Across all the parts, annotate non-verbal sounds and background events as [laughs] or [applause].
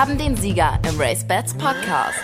haben den Sieger im Race Bats Podcast.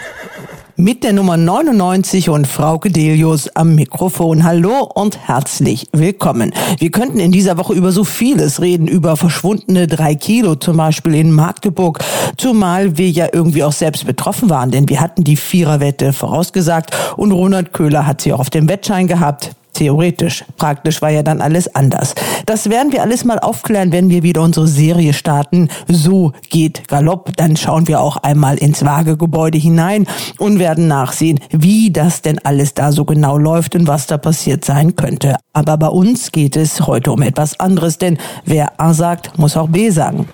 Mit der Nummer 99 und Frau Gedelius am Mikrofon. Hallo und herzlich willkommen. Wir könnten in dieser Woche über so vieles reden, über verschwundene drei Kilo zum Beispiel in Magdeburg, zumal wir ja irgendwie auch selbst betroffen waren, denn wir hatten die Viererwette vorausgesagt und Ronald Köhler hat sie auch auf dem Wettschein gehabt. Theoretisch. Praktisch war ja dann alles anders. Das werden wir alles mal aufklären, wenn wir wieder unsere Serie starten. So geht Galopp. Dann schauen wir auch einmal ins Wagegebäude hinein und werden nachsehen, wie das denn alles da so genau läuft und was da passiert sein könnte. Aber bei uns geht es heute um etwas anderes, denn wer A sagt, muss auch B sagen.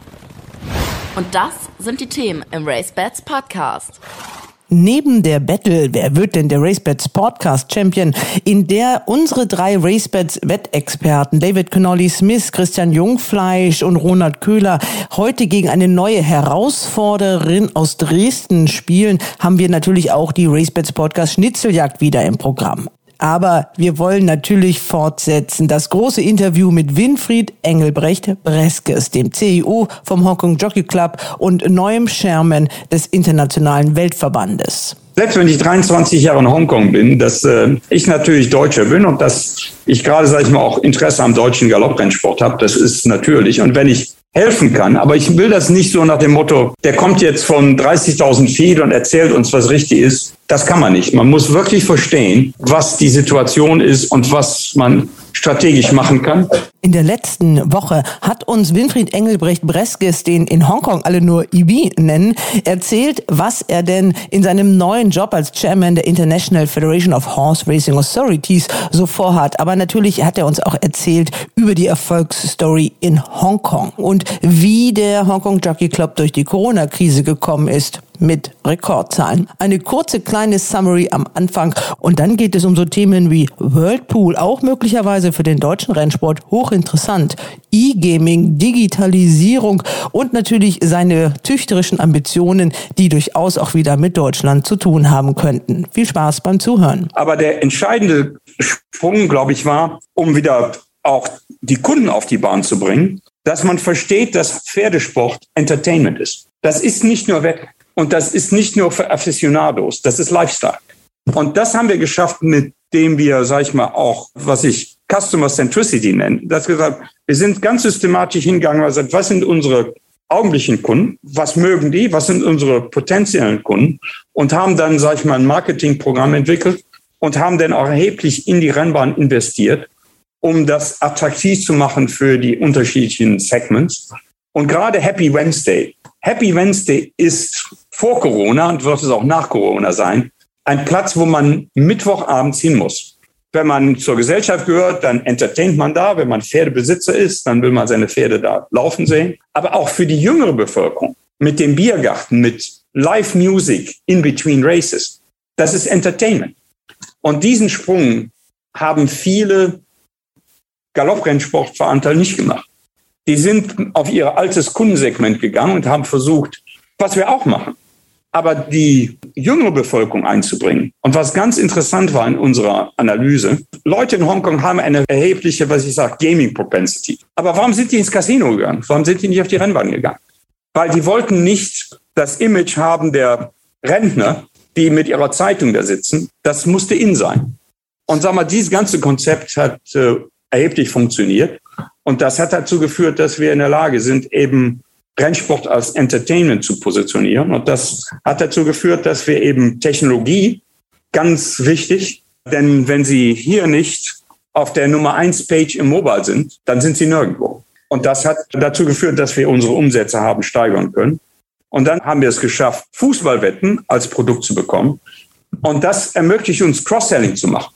Und das sind die Themen im Race Bats Podcast. Neben der Battle, wer wird denn der RaceBets Podcast Champion, in der unsere drei RaceBets Wettexperten David Connolly Smith, Christian Jungfleisch und Ronald Köhler heute gegen eine neue Herausforderin aus Dresden spielen, haben wir natürlich auch die RaceBets Podcast Schnitzeljagd wieder im Programm. Aber wir wollen natürlich fortsetzen. Das große Interview mit Winfried Engelbrecht Breskes, dem CEO vom Hongkong Jockey Club und neuem Chairman des Internationalen Weltverbandes. Selbst wenn ich 23 Jahre in Hongkong bin, dass äh, ich natürlich Deutscher bin und dass ich gerade, sage ich mal, auch Interesse am deutschen Galopprennsport habe, das ist natürlich. Und wenn ich helfen kann. Aber ich will das nicht so nach dem Motto, der kommt jetzt von 30.000 Feed und erzählt uns, was richtig ist. Das kann man nicht. Man muss wirklich verstehen, was die Situation ist und was man strategisch machen kann. In der letzten Woche hat uns Winfried Engelbrecht Breskes, den in Hongkong alle nur IB nennen, erzählt, was er denn in seinem neuen Job als Chairman der International Federation of Horse Racing Authorities so vorhat. Aber natürlich hat er uns auch erzählt über die Erfolgsstory in Hongkong und wie der Hongkong Jockey Club durch die Corona-Krise gekommen ist mit Rekordzahlen. Eine kurze kleine Summary am Anfang und dann geht es um so Themen wie Whirlpool, auch möglicherweise für den deutschen Rennsport hochinteressant, E-Gaming, Digitalisierung und natürlich seine züchterischen Ambitionen, die durchaus auch wieder mit Deutschland zu tun haben könnten. Viel Spaß beim Zuhören. Aber der entscheidende Sprung, glaube ich, war, um wieder auch die Kunden auf die Bahn zu bringen, dass man versteht, dass Pferdesport Entertainment ist. Das ist nicht nur Wetter. Und das ist nicht nur für Aficionados, das ist Lifestyle. Und das haben wir geschafft, mit dem wir, sag ich mal, auch, was ich Customer Centricity nenne. Das gesagt, wir sind ganz systematisch hingegangen, also was sind unsere augenblicklichen Kunden, was mögen die, was sind unsere potenziellen Kunden und haben dann, sag ich mal, ein Marketingprogramm entwickelt und haben dann auch erheblich in die Rennbahn investiert, um das attraktiv zu machen für die unterschiedlichen Segments. Und gerade Happy Wednesday. Happy Wednesday ist vor Corona und wird es auch nach Corona sein, ein Platz, wo man Mittwochabends hin muss. Wenn man zur Gesellschaft gehört, dann entertaint man da. Wenn man Pferdebesitzer ist, dann will man seine Pferde da laufen sehen. Aber auch für die jüngere Bevölkerung mit dem Biergarten, mit Live Music in between races. Das ist Entertainment. Und diesen Sprung haben viele Galopprennsportveranstalter nicht gemacht. Die sind auf ihr altes Kundensegment gegangen und haben versucht, was wir auch machen, aber die jüngere Bevölkerung einzubringen. Und was ganz interessant war in unserer Analyse, Leute in Hongkong haben eine erhebliche, was ich sage, Gaming-Propensity. Aber warum sind die ins Casino gegangen? Warum sind die nicht auf die Rennbahn gegangen? Weil die wollten nicht das Image haben der Rentner, die mit ihrer Zeitung da sitzen. Das musste in sein. Und sag mal, dieses ganze Konzept hat äh, erheblich funktioniert. Und das hat dazu geführt, dass wir in der Lage sind, eben Rennsport als Entertainment zu positionieren. Und das hat dazu geführt, dass wir eben Technologie, ganz wichtig, denn wenn Sie hier nicht auf der Nummer eins Page im Mobile sind, dann sind Sie nirgendwo. Und das hat dazu geführt, dass wir unsere Umsätze haben steigern können. Und dann haben wir es geschafft, Fußballwetten als Produkt zu bekommen. Und das ermöglicht uns Cross-Selling zu machen.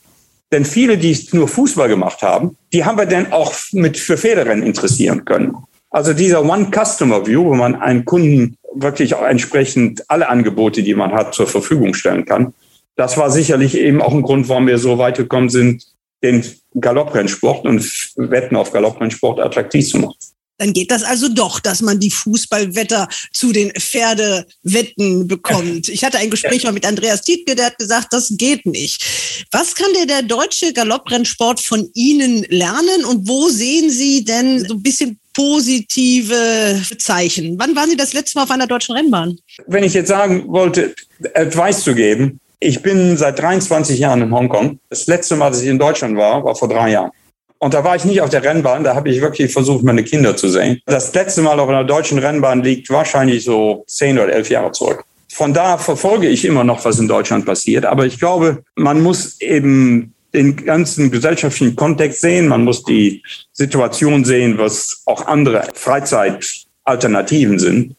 Denn viele, die nur Fußball gemacht haben, die haben wir dann auch mit für Pferderennen interessieren können. Also dieser One-Customer-View, wo man einem Kunden wirklich auch entsprechend alle Angebote, die man hat, zur Verfügung stellen kann. Das war sicherlich eben auch ein Grund, warum wir so weit gekommen sind, den Galopprennsport und Wetten auf Galopprennsport attraktiv zu machen. Dann geht das also doch, dass man die Fußballwetter zu den Pferdewetten bekommt. Ich hatte ein Gespräch mal mit Andreas Tietke, der hat gesagt, das geht nicht. Was kann der, der deutsche Galopprennsport von Ihnen lernen und wo sehen Sie denn so ein bisschen positive Zeichen. Wann waren Sie das letzte Mal auf einer deutschen Rennbahn? Wenn ich jetzt sagen wollte, Advice zu geben, ich bin seit 23 Jahren in Hongkong. Das letzte Mal, dass ich in Deutschland war, war vor drei Jahren. Und da war ich nicht auf der Rennbahn, da habe ich wirklich versucht, meine Kinder zu sehen. Das letzte Mal auf einer deutschen Rennbahn liegt wahrscheinlich so zehn oder elf Jahre zurück. Von da verfolge ich immer noch, was in Deutschland passiert. Aber ich glaube, man muss eben den ganzen gesellschaftlichen Kontext sehen. Man muss die Situation sehen, was auch andere Freizeitalternativen sind.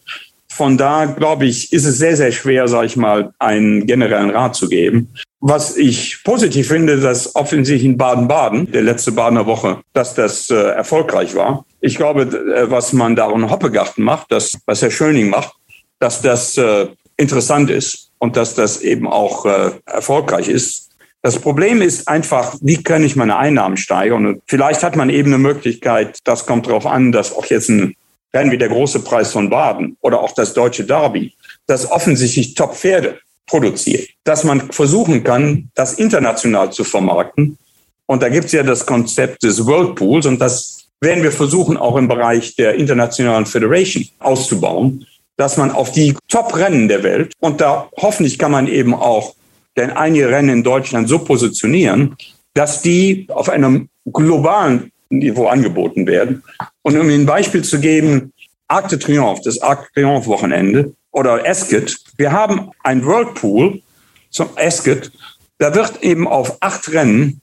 Von da, glaube ich, ist es sehr, sehr schwer, sage ich mal, einen generellen Rat zu geben. Was ich positiv finde, dass offensichtlich in Baden-Baden, der letzte Badener Woche, dass das äh, erfolgreich war. Ich glaube, äh, was man da in Hoppegarten macht, das, was Herr Schöning macht, dass das äh, interessant ist und dass das eben auch äh, erfolgreich ist. Das Problem ist einfach, wie kann ich meine Einnahmen steigern? Und vielleicht hat man eben eine Möglichkeit, das kommt darauf an, dass auch jetzt ein Rennen wie der große Preis von Baden oder auch das deutsche Derby, das offensichtlich Top-Pferde produziert, dass man versuchen kann, das international zu vermarkten. Und da gibt es ja das Konzept des Whirlpools und das werden wir versuchen, auch im Bereich der internationalen Federation auszubauen, dass man auf die Top-Rennen der Welt, und da hoffentlich kann man eben auch denn einige Rennen in Deutschland so positionieren, dass die auf einem globalen Niveau angeboten werden. Und um Ihnen ein Beispiel zu geben, Arc de Triomphe, das Arc de Triomphe Wochenende, oder Esket. Wir haben ein Whirlpool zum Esket. Da wird eben auf acht Rennen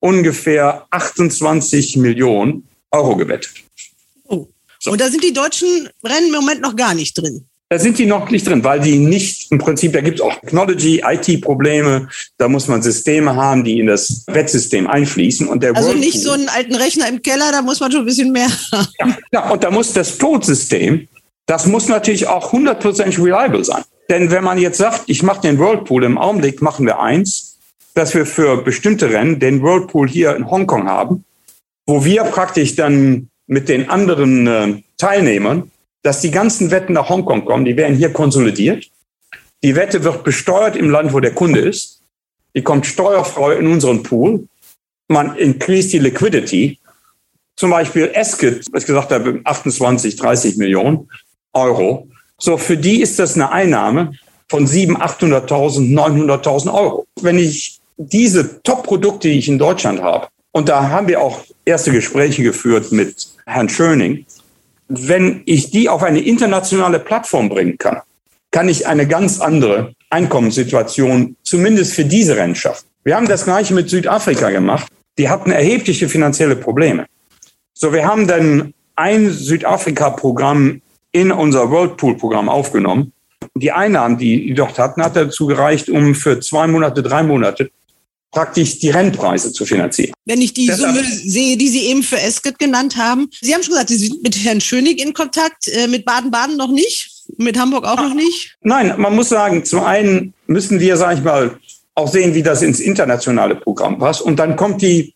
ungefähr 28 Millionen Euro gewettet. Oh. So. Und da sind die deutschen Rennen im Moment noch gar nicht drin. Da sind die noch nicht drin, weil die nicht im Prinzip, da gibt es auch Technology, IT-Probleme, da muss man Systeme haben, die in das Wettsystem einfließen. Und der also Whirlpool, nicht so einen alten Rechner im Keller, da muss man schon ein bisschen mehr haben. Ja, ja und da muss das Todsystem das muss natürlich auch 100% reliable sein. Denn wenn man jetzt sagt, ich mache den Whirlpool, im Augenblick machen wir eins, dass wir für bestimmte Rennen den Whirlpool hier in Hongkong haben, wo wir praktisch dann mit den anderen äh, Teilnehmern, dass die ganzen Wetten nach Hongkong kommen, die werden hier konsolidiert. Die Wette wird besteuert im Land, wo der Kunde ist. Die kommt steuerfrei in unseren Pool. Man increase die Liquidity. Zum Beispiel Esket, was ich gesagt habe, 28, 30 Millionen. Euro. So, für die ist das eine Einnahme von 700.000, 800.000, 900.000 Euro. Wenn ich diese Top-Produkte, die ich in Deutschland habe, und da haben wir auch erste Gespräche geführt mit Herrn Schöning, wenn ich die auf eine internationale Plattform bringen kann, kann ich eine ganz andere Einkommenssituation zumindest für diese Rennen schaffen. Wir haben das gleiche mit Südafrika gemacht. Die hatten erhebliche finanzielle Probleme. So, wir haben dann ein Südafrika-Programm in unser Whirlpool-Programm aufgenommen. Die Einnahmen, die die dort hatten, hat dazu gereicht, um für zwei Monate, drei Monate praktisch die Rennpreise zu finanzieren. Wenn ich die Deshalb, Summe sehe, die Sie eben für Esket genannt haben. Sie haben schon gesagt, Sie sind mit Herrn Schönig in Kontakt, äh, mit Baden-Baden noch nicht, mit Hamburg auch noch nicht? Nein, man muss sagen, zum einen müssen wir, sage ich mal, auch sehen, wie das ins internationale Programm passt. Und dann kommt die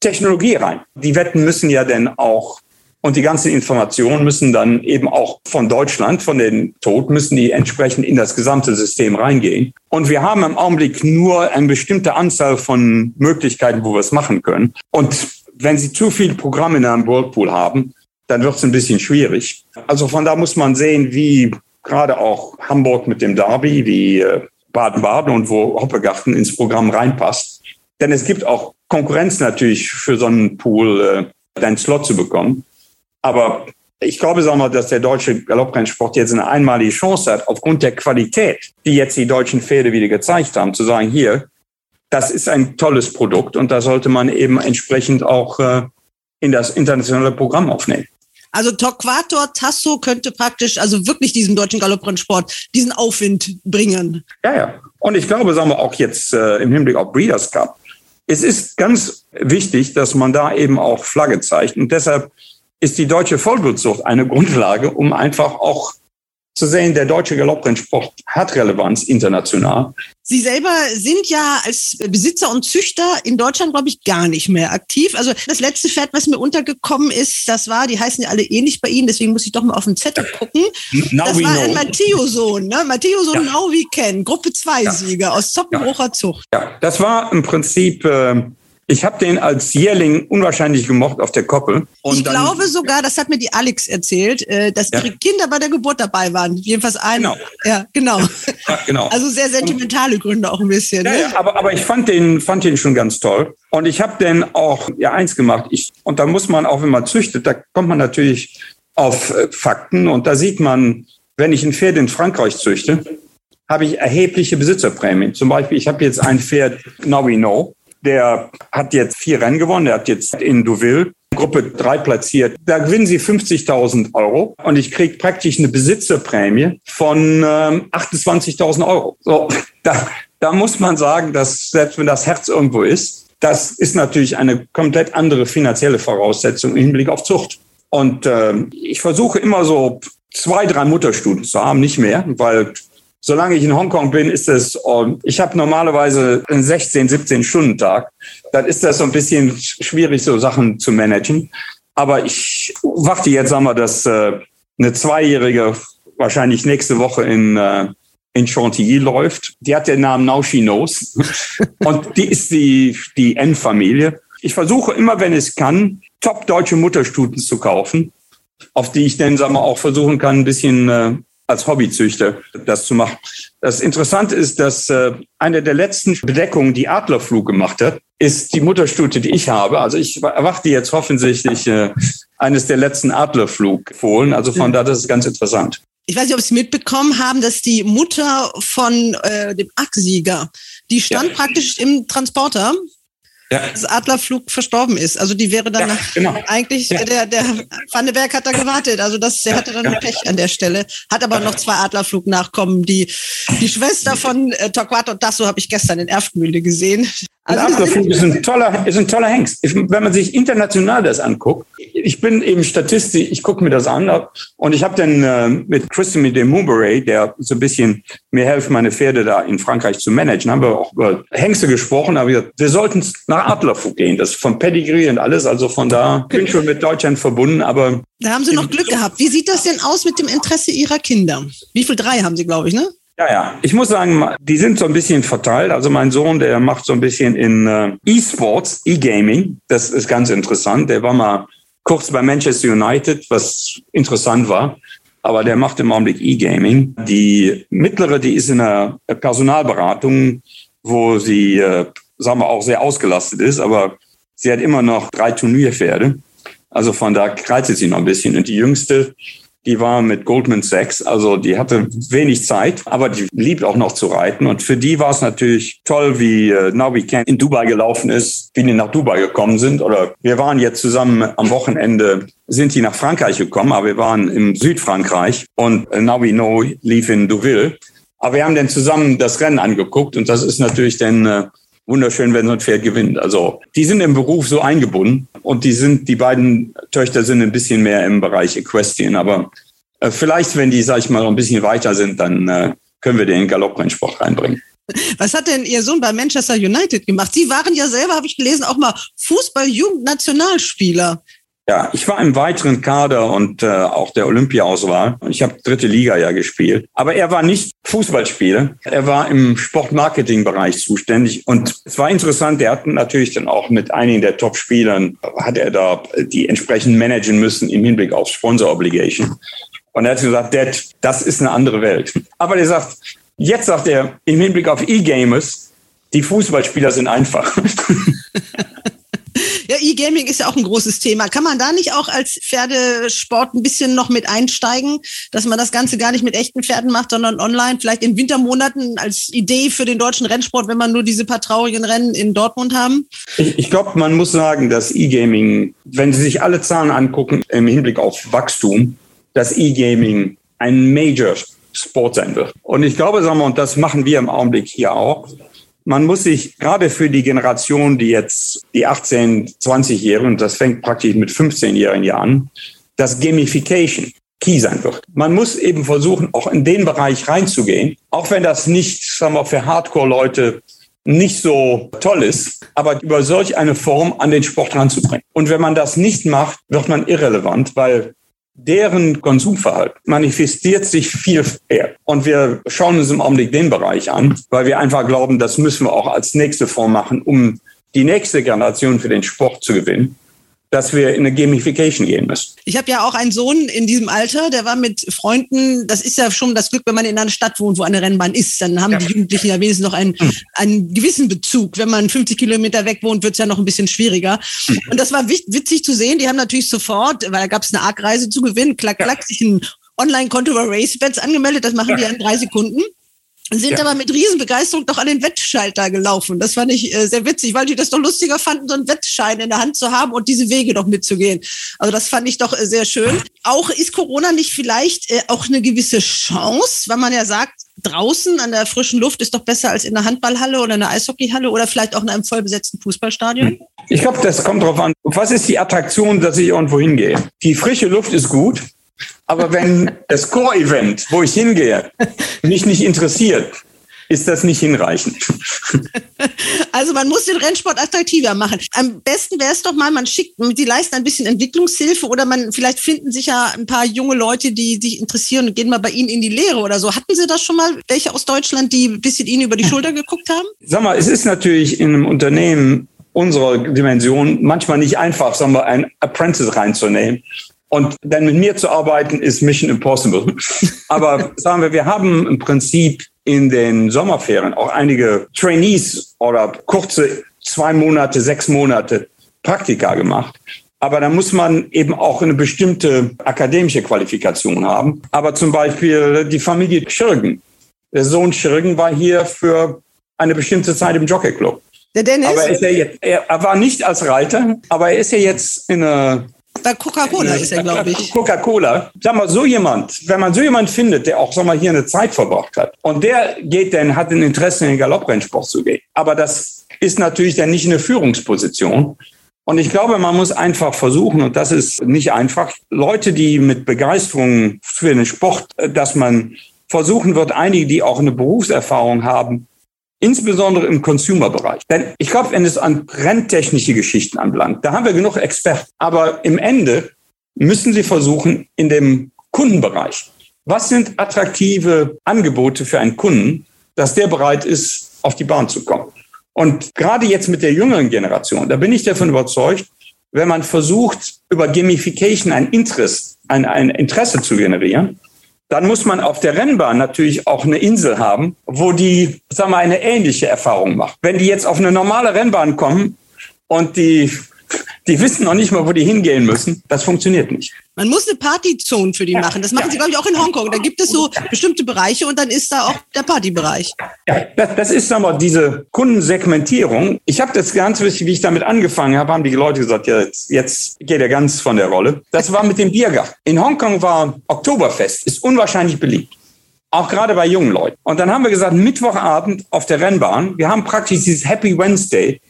Technologie rein. Die Wetten müssen ja dann auch und die ganzen Informationen müssen dann eben auch von Deutschland, von den Tod, müssen die entsprechend in das gesamte System reingehen. Und wir haben im Augenblick nur eine bestimmte Anzahl von Möglichkeiten, wo wir es machen können. Und wenn Sie zu viele Programme in einem Whirlpool haben, dann wird es ein bisschen schwierig. Also von da muss man sehen, wie gerade auch Hamburg mit dem Derby, wie äh, Baden-Baden und wo Hoppegarten ins Programm reinpasst. Denn es gibt auch Konkurrenz natürlich für so einen Pool, äh, einen Slot zu bekommen. Aber ich glaube, sagen wir, dass der deutsche Galopprennsport jetzt eine einmalige Chance hat, aufgrund der Qualität, die jetzt die deutschen Pferde wieder gezeigt haben, zu sagen, hier, das ist ein tolles Produkt und da sollte man eben entsprechend auch äh, in das internationale Programm aufnehmen. Also Torquator Tasso könnte praktisch, also wirklich diesem deutschen Galopprennsport diesen Aufwind bringen. Ja, ja. Und ich glaube, sagen wir auch jetzt äh, im Hinblick auf Breeders Cup, es ist ganz wichtig, dass man da eben auch Flagge zeigt. Und deshalb ist die deutsche Vollblutzucht eine Grundlage, um einfach auch zu sehen, der deutsche Galopprennsport hat Relevanz international. Sie selber sind ja als Besitzer und Züchter in Deutschland, glaube ich, gar nicht mehr aktiv. Also das letzte Pferd, was mir untergekommen ist, das war, die heißen ja alle ähnlich bei Ihnen, deswegen muss ich doch mal auf den Zettel gucken. Now das war ein Matteo-Sohn, ne? Matteo-Sohn ja. Now We Can, Gruppe 2-Sieger ja. aus Zoppenbrucher Zucht. Ja, das war im Prinzip äh, Ich habe den als Jährling unwahrscheinlich gemocht auf der Koppel. Und ich glaube sogar, das hat mir die Alex erzählt, äh, dass ja. ihre Kinder bei der Geburt dabei waren. Jedenfalls ein. Genau. Ja, genau. Ja, genau. Also sehr sentimentale Gründe auch ein bisschen. Ja, ne? ja aber, aber ich fand den, fand den schon ganz toll. Und ich habe den auch ja eins gemacht. Ich, und da muss man auch, wenn man züchtet, da kommt man natürlich auf äh, Fakten. Und da sieht man, wenn ich ein Pferd in Frankreich züchte, habe ich erhebliche Besitzerprämien. Zum Beispiel, ich habe jetzt ein Pferd, Now We Know, der hat jetzt vier Rennen gewonnen. Der hat jetzt in Deauville Gruppe 3 platziert. Da gewinnen sie 50.000 Euro und ich kriege praktisch eine Besitzerprämie von ähm, 28.000 Euro. So, da, da muss man sagen, dass selbst wenn das Herz irgendwo ist, das ist natürlich eine komplett andere finanzielle Voraussetzung im Hinblick auf Zucht. Und äh, ich versuche immer so zwei, drei Mutterstunden zu haben, nicht mehr, weil solange ich in Hongkong bin, ist es, ich habe normalerweise einen 16, 17 Stunden Tag. Dann ist das so ein bisschen schwierig, so Sachen zu managen. Aber ich warte jetzt, sagen wir, dass äh, eine Zweijährige wahrscheinlich nächste Woche in, äh, in Chantilly läuft. Die hat den Namen Now She Knows. Und die ist die, die N-Familie. Ich versuche immer, wenn es kann, top deutsche Mutterstuten zu kaufen, auf die ich dann, sagen wir, auch versuchen kann, ein bisschen äh, als Hobbyzüchter das zu machen. Das Interessante ist, dass äh, eine der letzten Bedeckungen, die Adlerflug gemacht hat, ist die Mutterstute, die ich habe. Also ich erwarte jetzt offensichtlich äh, eines der letzten Adlerflugfohlen. Also von da, das ist ganz interessant. Ich weiß nicht, ob Sie mitbekommen haben, dass die Mutter von äh, dem Acksieger, die stand ja. praktisch im Transporter ja. dass Adlerflug verstorben ist. Also die wäre dann ja, genau. eigentlich, ja. der, der Vandenberg hat da [laughs] gewartet. Also das, der hatte dann. Pech an der Stelle. Hat aber noch zwei Adlerflug-Nachkommen. Die, die Schwester von äh, Torquato Tasso habe ich gestern in Erftmühle gesehen. Also Adlerflug ist ein toller, ist ein toller Hengst. Wenn man sich international das anguckt, ich bin eben Statistisch, ich gucke mir das an und ich habe dann äh, mit Christophe de Moubury, der so ein bisschen mir hilft, meine Pferde da in Frankreich zu managen, haben wir auch über Hengste gesprochen, aber wir, wir sollten nach Adlerfug gehen, das von Pedigree und alles, also von da bin ich schon mit Deutschland verbunden, aber da haben Sie noch Glück gehabt. Wie sieht das denn aus mit dem Interesse Ihrer Kinder? Wie viel drei haben Sie, glaube ich, ne? Ja, ja. Ich muss sagen, die sind so ein bisschen verteilt. Also mein Sohn, der macht so ein bisschen in äh, E-Sports, E-Gaming. Das ist ganz interessant. Der war mal kurz bei Manchester United, was interessant war. Aber der macht im Augenblick E-Gaming. Die mittlere, die ist in einer Personalberatung, wo sie, äh, sagen wir, auch sehr ausgelastet ist. Aber sie hat immer noch drei Turnierpferde. Also von da kreist sie noch ein bisschen. Und die jüngste, die war mit Goldman Sachs, also die hatte wenig Zeit, aber die liebt auch noch zu reiten. Und für die war es natürlich toll, wie äh, Now We Can in Dubai gelaufen ist, wie die nach Dubai gekommen sind. Oder wir waren jetzt zusammen am Wochenende, sind die nach Frankreich gekommen, aber wir waren im Südfrankreich und äh, Now We Know lief in Deauville. Aber wir haben dann zusammen das Rennen angeguckt und das ist natürlich dann äh, wunderschön, wenn so ein Pferd gewinnt. Also die sind im Beruf so eingebunden und die sind, die beiden Töchter sind ein bisschen mehr im Bereich Equestrian. Aber äh, vielleicht, wenn die, sag ich mal, noch ein bisschen weiter sind, dann äh, können wir den Galopprennsport reinbringen. Was hat denn Ihr Sohn bei Manchester United gemacht? Sie waren ja selber, habe ich gelesen, auch mal Fußball-Jugendnationalspieler. Ja, ich war im weiteren Kader und äh, auch der Olympia-Auswahl. Ich habe dritte Liga ja gespielt. Aber er war nicht Fußballspieler. Er war im Sportmarketing-Bereich zuständig. Und es war interessant, er hat natürlich dann auch mit einigen der Top-Spielern, hat er da die entsprechend managen müssen im Hinblick auf Sponsor-Obligation. Und er hat gesagt, Dad, das ist eine andere Welt. Aber er sagt, jetzt sagt er, im Hinblick auf E-Gamers, die Fußballspieler sind einfach. [laughs] Ja, E-Gaming ist ja auch ein großes Thema. Kann man da nicht auch als Pferdesport ein bisschen noch mit einsteigen, dass man das Ganze gar nicht mit echten Pferden macht, sondern online, vielleicht in Wintermonaten als Idee für den deutschen Rennsport, wenn man nur diese paar traurigen Rennen in Dortmund haben? Ich, ich glaube, man muss sagen, dass E-Gaming, wenn Sie sich alle Zahlen angucken im Hinblick auf Wachstum, dass E-Gaming ein Major Sport sein wird. Und ich glaube, sagen wir, und das machen wir im Augenblick hier auch, man muss sich gerade für die Generation, die jetzt die 18, 20-Jährigen, und das fängt praktisch mit 15-Jährigen an, dass Gamification key sein wird. Man muss eben versuchen, auch in den Bereich reinzugehen, auch wenn das nicht, sagen wir, für Hardcore-Leute nicht so toll ist, aber über solch eine Form an den Sport ranzubringen. Und wenn man das nicht macht, wird man irrelevant, weil deren Konsumverhalten manifestiert sich viel eher. Und wir schauen uns im Augenblick den Bereich an, weil wir einfach glauben, das müssen wir auch als nächste Form machen, um die nächste Generation für den Sport zu gewinnen, dass wir in eine Gamification gehen müssen. Ich habe ja auch einen Sohn in diesem Alter, der war mit Freunden, das ist ja schon das Glück, wenn man in einer Stadt wohnt, wo eine Rennbahn ist, dann haben ja. die Jugendlichen ja wenigstens noch einen, hm. einen gewissen Bezug. Wenn man 50 Kilometer weg wohnt, wird es ja noch ein bisschen schwieriger. Hm. Und das war witzig zu sehen, die haben natürlich sofort, weil da gab es eine Arc-Reise zu gewinnen, klack, klack, sich ein Online-Konto bei RaceBets angemeldet, das machen die ja in drei Sekunden sind ja. aber mit Riesenbegeisterung doch an den Wettschalter gelaufen. Das fand ich äh, sehr witzig, weil die das doch lustiger fanden, so einen Wettschein in der Hand zu haben und diese Wege doch mitzugehen. Also das fand ich doch äh, sehr schön. Auch ist Corona nicht vielleicht äh, auch eine gewisse Chance, weil man ja sagt, draußen an der frischen Luft ist doch besser als in der Handballhalle oder in der Eishockeyhalle oder vielleicht auch in einem vollbesetzten Fußballstadion? Ich glaube, das kommt darauf an, was ist die Attraktion, dass ich irgendwo hingehe. Die frische Luft ist gut, aber wenn das Core-Event, wo ich hingehe, mich nicht interessiert, ist das nicht hinreichend. Also man muss den Rennsport attraktiver machen. Am besten wäre es doch mal, man schickt, die leisten ein bisschen Entwicklungshilfe oder man vielleicht finden sich ja ein paar junge Leute, die sich interessieren und gehen mal bei Ihnen in die Lehre oder so. Hatten Sie das schon mal welche aus Deutschland, die ein bisschen Ihnen über die Schulter geguckt haben? Sag mal, es ist natürlich in einem Unternehmen unserer Dimension manchmal nicht einfach, sagen wir, ein Apprentice reinzunehmen und dann mit mir zu arbeiten, ist Mission Impossible. [laughs] Aber sagen wir, wir haben im Prinzip in den Sommerferien auch einige Trainees oder kurze zwei Monate, sechs Monate Praktika gemacht. Aber da muss man eben auch eine bestimmte akademische Qualifikation haben. Aber zum Beispiel die Familie Schirgen. Der Sohn Schirgen war hier für eine bestimmte Zeit im Jockeyclub. Der Dennis? Aber er, jetzt, er war nicht als Reiter, aber er ist ja jetzt in einer bei Coca-Cola ist er, glaube ich. Coca-Cola. Sag mal, so jemand, wenn man so jemand findet, der auch, sag mal, hier eine Zeit verbracht hat und der geht dann, hat ein Interesse in den Galopprennsport zu gehen. Aber das ist natürlich dann nicht eine Führungsposition. Und ich glaube, man muss einfach versuchen, und das ist nicht einfach, Leute, die mit Begeisterung für den Sport, dass man versuchen wird, einige, die auch eine Berufserfahrung haben, insbesondere im Consumer-Bereich. Denn ich glaube, wenn es an renntechnische Geschichten anbelangt, da haben wir genug Experten. Aber im Ende müssen Sie versuchen, in dem Kundenbereich, was sind attraktive Angebote für einen Kunden, dass der bereit ist, auf die Bahn zu kommen. Und gerade jetzt mit der jüngeren Generation, da bin ich davon überzeugt, wenn man versucht, über Gamification ein Interesse, ein, ein Interesse zu generieren, dann muss man auf der Rennbahn natürlich auch eine Insel haben, wo die, sagen wir, eine ähnliche Erfahrung macht. Wenn die jetzt auf eine normale Rennbahn kommen und die [laughs] die wissen noch nicht mal, wo die hingehen müssen. Das funktioniert nicht. Man muss eine Partyzone für die ja, machen. Das machen ja, sie, glaube ich, auch in Hongkong. Da gibt es so bestimmte Bereiche und dann ist da auch der Partybereich. Ja, das, das ist aber diese Kundensegmentierung. Ich habe das ganz wichtig, wie ich damit angefangen habe, haben die Leute gesagt, ja, jetzt, jetzt geht er ganz von der Rolle. Das war mit dem Biergarten. In Hongkong war Oktoberfest, ist unwahrscheinlich beliebt auch gerade bei jungen Leuten. Und dann haben wir gesagt, Mittwochabend auf der Rennbahn, wir haben praktisch dieses Happy Wednesday,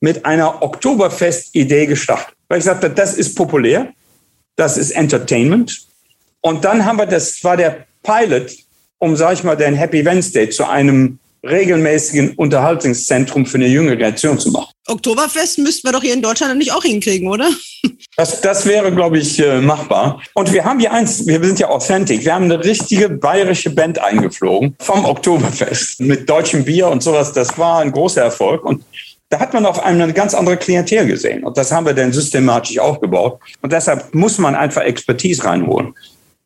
mit einer Oktoberfest-Idee gestartet. Weil ich sagte, das ist populär, das ist Entertainment. Und dann haben wir, das war der Pilot, um, sag ich mal, den Happy Wednesday zu einem regelmäßigen Unterhaltungszentrum für eine junge Generation zu machen. Oktoberfest müssten wir doch hier in Deutschland nicht auch hinkriegen, oder? [laughs] Das, das wäre, glaube ich, äh, machbar. Und wir haben hier eins, wir sind ja authentic. Wir haben eine richtige bayerische Band eingeflogen vom Oktoberfest mit deutschem Bier und sowas. Das war ein großer Erfolg. Und da hat man auf einmal eine ganz andere Klientel gesehen. Und das haben wir dann systematisch aufgebaut. Und deshalb muss man einfach Expertise reinholen.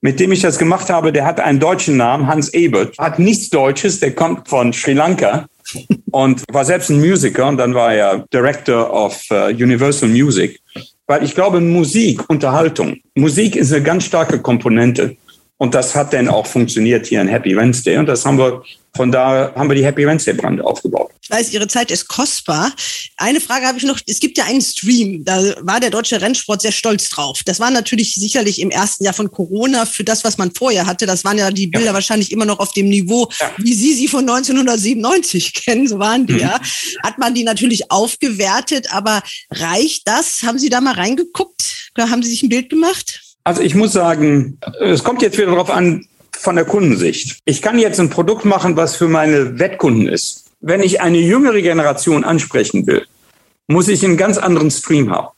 Mit dem ich das gemacht habe, der hat einen deutschen Namen, Hans Ebert, hat nichts Deutsches, der kommt von Sri Lanka und war selbst ein Musiker und dann war er Director of uh, Universal Music. Weil ich glaube, Musik, Unterhaltung, Musik ist eine ganz starke Komponente. Und das hat dann auch funktioniert hier in Happy Wednesday. Und das haben wir von da haben wir die Happy Wednesday Brand aufgebaut. Ich weiß, Ihre Zeit ist kostbar. Eine Frage habe ich noch. Es gibt ja einen Stream, da war der deutsche Rennsport sehr stolz drauf. Das war natürlich sicherlich im ersten Jahr von Corona für das, was man vorher hatte. Das waren ja die Bilder ja. wahrscheinlich immer noch auf dem Niveau, ja. wie Sie sie von 1997 [laughs] kennen. So waren die mhm. ja. Hat man die natürlich aufgewertet, aber reicht das? Haben Sie da mal reingeguckt? Haben Sie sich ein Bild gemacht? Also ich muss sagen, es kommt jetzt wieder darauf an, von der Kundensicht. Ich kann jetzt ein Produkt machen, was für meine Wettkunden ist. Wenn ich eine jüngere Generation ansprechen will, muss ich einen ganz anderen Stream haben.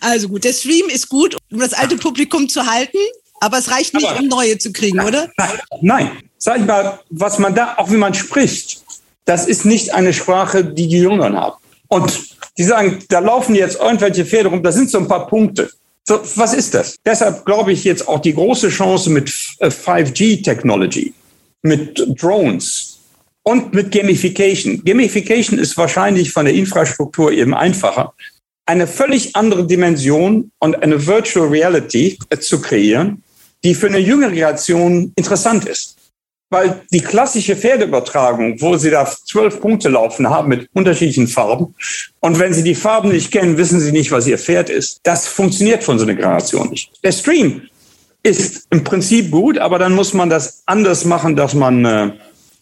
Also gut, der Stream ist gut, um das alte Publikum zu halten, aber es reicht nicht, aber, um neue zu kriegen, oder? Nein, nein. Sag ich mal, was man da, auch wie man spricht, das ist nicht eine Sprache, die die Jüngeren haben. Und Die sagen, da laufen jetzt irgendwelche Pferde rum, da sind so ein paar Punkte. So, was ist das? Deshalb glaube ich jetzt auch die große Chance mit 5G-Technology, äh, mit Drones und mit Gamification. Gamification ist wahrscheinlich von der Infrastruktur eben einfacher. Eine völlig andere Dimension und eine Virtual Reality äh, zu kreieren, die für eine jüngere Generation interessant ist. Weil die klassische Pferdeübertragung, wo sie da zwölf Punkte laufen haben mit unterschiedlichen Farben, und wenn sie die Farben nicht kennen, wissen sie nicht, was ihr Pferd ist. Das funktioniert von so einer Generation nicht. Der Stream ist im Prinzip gut, aber dann muss man das anders machen, dass man, äh,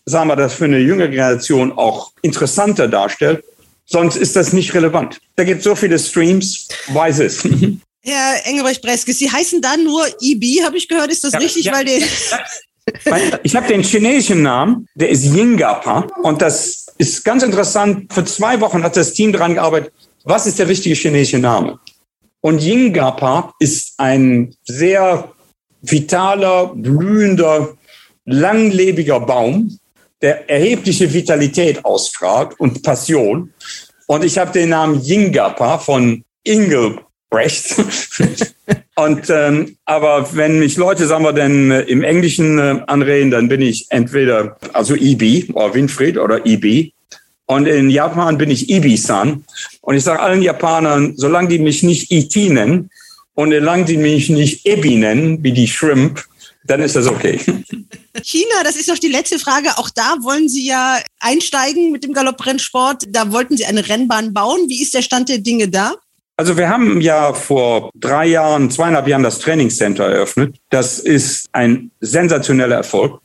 sagen wir, das für eine jüngere Generation auch interessanter darstellt. Sonst ist das nicht relevant. Da gibt es so viele Streams, weiß es. [laughs] Herr Engelbrecht-Breske, Sie heißen dann nur EB, habe ich gehört. Ist das ja, richtig? Ja, weil die [laughs] ich habe den chinesischen Namen, der ist Yingapa. Und das ist ganz interessant. Für zwei Wochen hat das Team daran gearbeitet, was ist der richtige chinesische Name? Und Yingapa ist ein sehr vitaler, blühender, langlebiger Baum, der erhebliche Vitalität ausstrahlt und Passion. Und ich habe den Namen Yingapa von Ingelbrecht [laughs] Und ähm, aber wenn mich Leute, sagen wir denn äh, im Englischen äh, anreden, dann bin ich entweder also Ibi oder Winfried oder Ibi. Und in Japan bin ich Ibi-san. Und ich sage allen Japanern, solange die mich nicht Iti nennen und solange die mich nicht Ebi nennen, wie die Shrimp, dann ist das okay. [laughs] China, das ist doch die letzte Frage. Auch da wollen Sie ja einsteigen mit dem Galopprennsport. Da wollten Sie eine Rennbahn bauen. Wie ist der Stand der Dinge da? Also wir haben ja vor drei Jahren, zweieinhalb Jahren das Trainingscenter eröffnet. Das ist ein sensationeller Erfolg.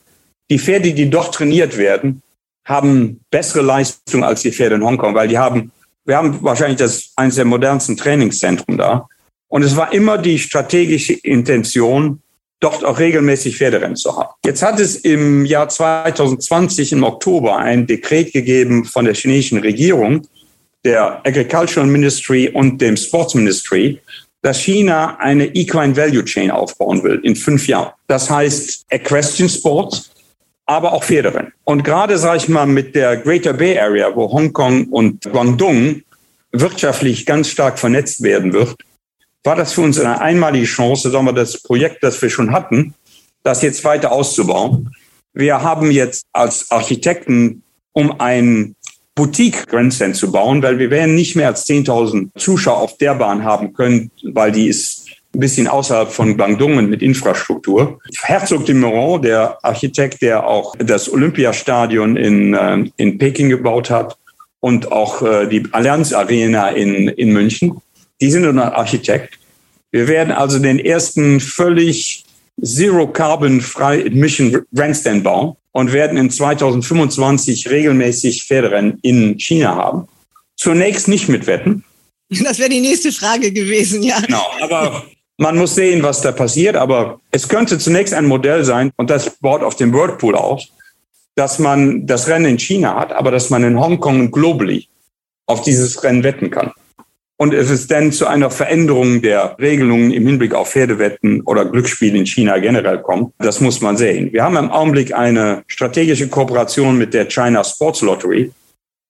Die Pferde, die dort trainiert werden, haben bessere Leistung als die Pferde in Hongkong, weil die haben, wir haben wahrscheinlich das eines der modernsten Trainingszentren da. Und es war immer die strategische Intention, dort auch regelmäßig Pferderennen zu haben. Jetzt hat es im Jahr 2020 im Oktober ein Dekret gegeben von der chinesischen Regierung, der Agricultural Ministry und dem Sports Ministry, dass China eine Equine Value Chain aufbauen will in fünf Jahren. Das heißt Equestrian Sport, aber auch Pferderennen. Und gerade, sage ich mal, mit der Greater Bay Area, wo Hongkong und Guangdong wirtschaftlich ganz stark vernetzt werden wird, war das für uns eine einmalige Chance, sagen wir, das Projekt, das wir schon hatten, das jetzt weiter auszubauen. Wir haben jetzt als Architekten um ein Boutique Grandstand zu bauen, weil wir werden nicht mehr als 10.000 Zuschauer auf der Bahn haben können, weil die ist ein bisschen außerhalb von Guangdong mit Infrastruktur. Herzog de Meuron, der Architekt, der auch das Olympiastadion in, äh, in Peking gebaut hat und auch äh, die Allianz Arena in, in München, die sind ein Architekt. Wir werden also den ersten völlig Zero Carbon frei Mission Grandstand bauen und werden in 2025 regelmäßig Pferderennen in China haben. Zunächst nicht mit Wetten. [laughs] Das wäre die nächste Frage gewesen, ja. Genau, aber man muss sehen, was da passiert. Aber es könnte zunächst ein Modell sein, und das baut auf dem Whirlpool aus, dass man das Rennen in China hat, aber dass man in Hongkong und globally auf dieses Rennen wetten kann und es ist dann zu einer Veränderung der Regelungen im Hinblick auf Pferdewetten oder Glücksspiel in China generell kommt. Das muss man sehen. Wir haben im Augenblick eine strategische Kooperation mit der China Sports Lottery,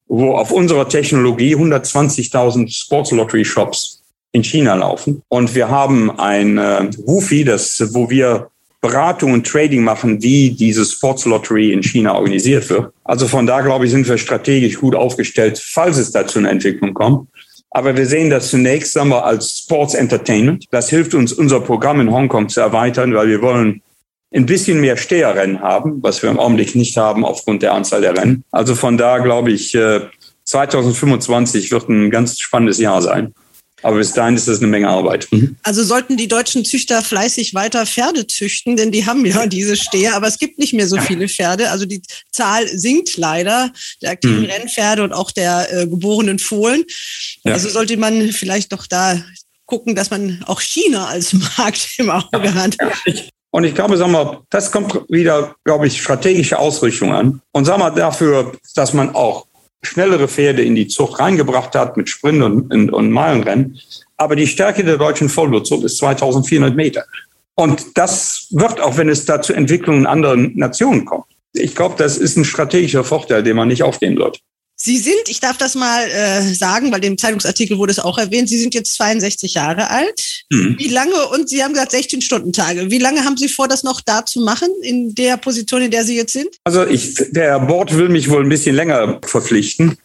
wo auf unserer Technologie 120.000 Sports Lottery Shops in China laufen. Und wir haben ein äh, WUFI, das, wo wir Beratung und Trading machen, wie diese Sports Lottery in China organisiert wird. Also von da, glaube ich, sind wir strategisch gut aufgestellt, falls es dazu eine Entwicklung kommt. Aber wir sehen das zunächst wir, als Sports Entertainment. Das hilft uns, unser Programm in Hongkong zu erweitern, weil wir wollen ein bisschen mehr Steherrennen haben, was wir im Augenblick nicht haben aufgrund der Anzahl der Rennen. Also von da glaube ich, 2025 äh, wird ein ganz spannendes Jahr sein. Aber bis dahin ist das eine Menge Arbeit. Mhm. Also sollten die deutschen Züchter fleißig weiter Pferde züchten, denn die haben ja diese Steher, aber es gibt nicht mehr so viele Pferde. Also die Zahl sinkt leider der aktiven mhm. Rennpferde und auch der äh, geborenen Fohlen. Ja. Also sollte man vielleicht doch da gucken, dass man auch China als [laughs] Markt im Auge hat. Ja, und ich glaube, sagen wir, das kommt wieder, glaube ich, strategische Ausrichtung an. Und sagen wir dafür, dass man auch schnellere Pferde in die Zucht reingebracht hat mit Sprint und, und, und Meilenrennen. Aber die Stärke der deutschen Vollblutzucht ist 2400 Meter. Und das wird, auch wenn es da zu Entwicklungen in anderen Nationen kommt. Ich glaube, das ist ein strategischer Vorteil, den man nicht aufgeben wird. Sie sind, ich darf das mal äh, sagen, weil dem Zeitungsartikel wurde es auch erwähnt, Sie sind jetzt 62 Jahre alt. Mhm. Wie lange, und Sie haben gesagt 16-Stunden-Tage, wie lange haben Sie vor, das noch da zu machen, in der Position, in der Sie jetzt sind? Also ich, der Board will mich wohl ein bisschen länger verpflichten,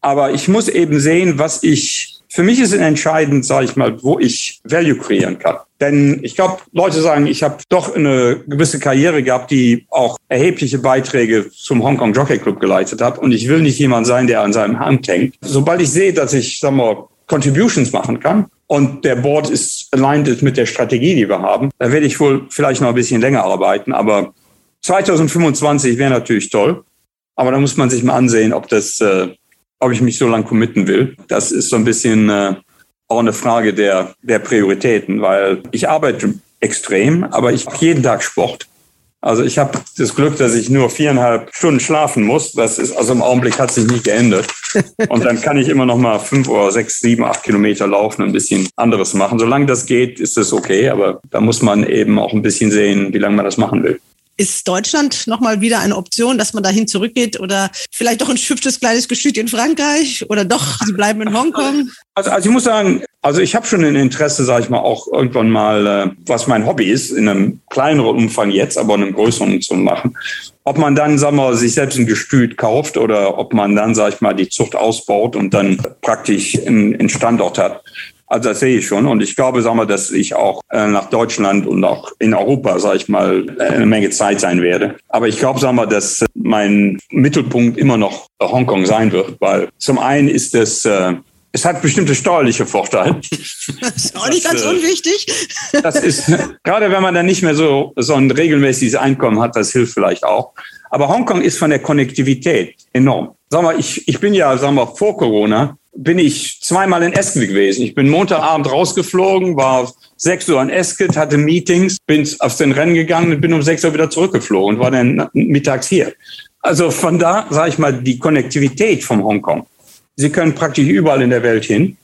aber ich muss eben sehen, was ich für mich ist entscheidend, sage ich mal, wo ich Value kreieren kann. Denn ich glaube, Leute sagen, ich habe doch eine gewisse Karriere gehabt, die auch erhebliche Beiträge zum Hongkong Jockey Club geleitet hat. Und ich will nicht jemand sein, der an seinem Hand hängt. Sobald ich sehe, dass ich, sagen wir, Contributions machen kann und der Board ist aligned mit der Strategie, die wir haben, dann werde ich wohl vielleicht noch ein bisschen länger arbeiten. Aber 2025 wäre natürlich toll. Aber da muss man sich mal ansehen, ob das äh, ob ich mich so lange committen will. Das ist so ein bisschen äh, auch eine Frage der, der Prioritäten, weil ich arbeite extrem, aber ich mache jeden Tag Sport. Also ich habe das Glück, dass ich nur viereinhalb Stunden schlafen muss. Das ist also im Augenblick hat sich nicht geändert. [laughs] Und dann kann ich immer noch mal fünf oder sechs, sieben, acht Kilometer laufen, und ein bisschen anderes machen. Solange das geht, ist es okay. Aber da muss man eben auch ein bisschen sehen, wie lange man das machen will. Ist Deutschland nochmal wieder eine Option, dass man dahin zurückgeht oder vielleicht doch ein hübsches kleines Gestüt in Frankreich oder doch, Sie bleiben in Hongkong? Also, also ich muss sagen, also ich habe schon ein Interesse, sage ich mal, auch irgendwann mal, äh, was mein Hobby ist, in einem kleineren Umfang jetzt, aber in einem größeren zu machen. Ob man dann, sagen wir, sich selbst ein Gestüt kauft oder ob man dann, sage ich mal, die Zucht ausbaut und dann praktisch einen Standort hat. Also das sehe ich schon. Und ich glaube, sagen wir, dass ich auch äh, nach Deutschland und auch in Europa, sage ich mal, äh, eine Menge Zeit sein werde. Aber ich glaube, sagen wir, dass mein Mittelpunkt immer noch Hongkong sein wird, weil zum einen ist es äh, es hat bestimmte steuerliche Vorteile. [laughs] Das ist auch nicht das, ganz äh, unwichtig. Das ist, gerade wenn man dann nicht mehr so, so ein regelmäßiges Einkommen hat, das hilft vielleicht auch. Aber Hongkong ist von der Konnektivität enorm. Sag mal, ich, ich bin ja, sagen wir, vor Corona bin ich zweimal in Esket gewesen. Ich bin Montagabend rausgeflogen, war sechs Uhr in Esket, hatte Meetings, bin auf den Rennen gegangen und bin um sechs Uhr wieder zurückgeflogen und war dann mittags hier. Also von da, sage ich mal, die Konnektivität vom Hongkong. Sie können praktisch überall in der Welt hin.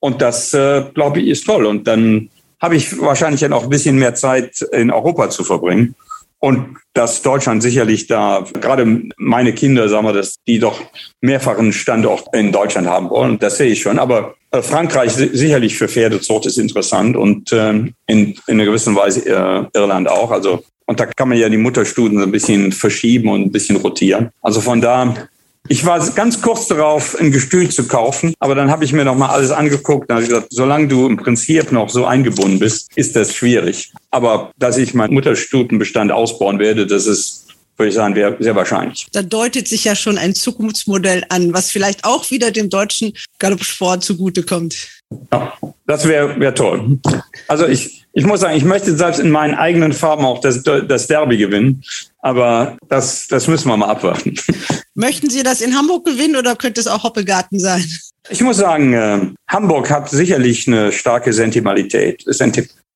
Und das, äh, glaube ich, ist toll. Und dann habe ich wahrscheinlich dann auch ein bisschen mehr Zeit in Europa zu verbringen. Und dass Deutschland sicherlich da, gerade meine Kinder, sagen wir, dass die doch mehrfachen Standort in Deutschland haben wollen. Das sehe ich schon. Aber äh, Frankreich sicherlich für Pferdezucht ist interessant und ähm, in, in einer gewissen Weise äh, Irland auch. Also, und da kann man ja die Mutterstuden ein bisschen verschieben und ein bisschen rotieren. Also von da ich war ganz kurz darauf, ein Gestüt zu kaufen, aber dann habe ich mir noch mal alles angeguckt und habe gesagt, solange du im Prinzip noch so eingebunden bist, ist das schwierig. Aber dass ich meinen Mutterstutenbestand ausbauen werde, das ist würde ich sagen, wäre sehr wahrscheinlich. Da deutet sich ja schon ein Zukunftsmodell an, was vielleicht auch wieder dem deutschen Galoppsport zugutekommt. Ja, das wäre wär toll. Also ich, ich muss sagen, ich möchte selbst in meinen eigenen Farben auch das, das Derby gewinnen. Aber das, das müssen wir mal abwarten. [laughs] Möchten Sie das in Hamburg gewinnen oder könnte es auch Hoppegarten sein? Ich muss sagen, äh, Hamburg hat sicherlich eine starke Sentimentalität.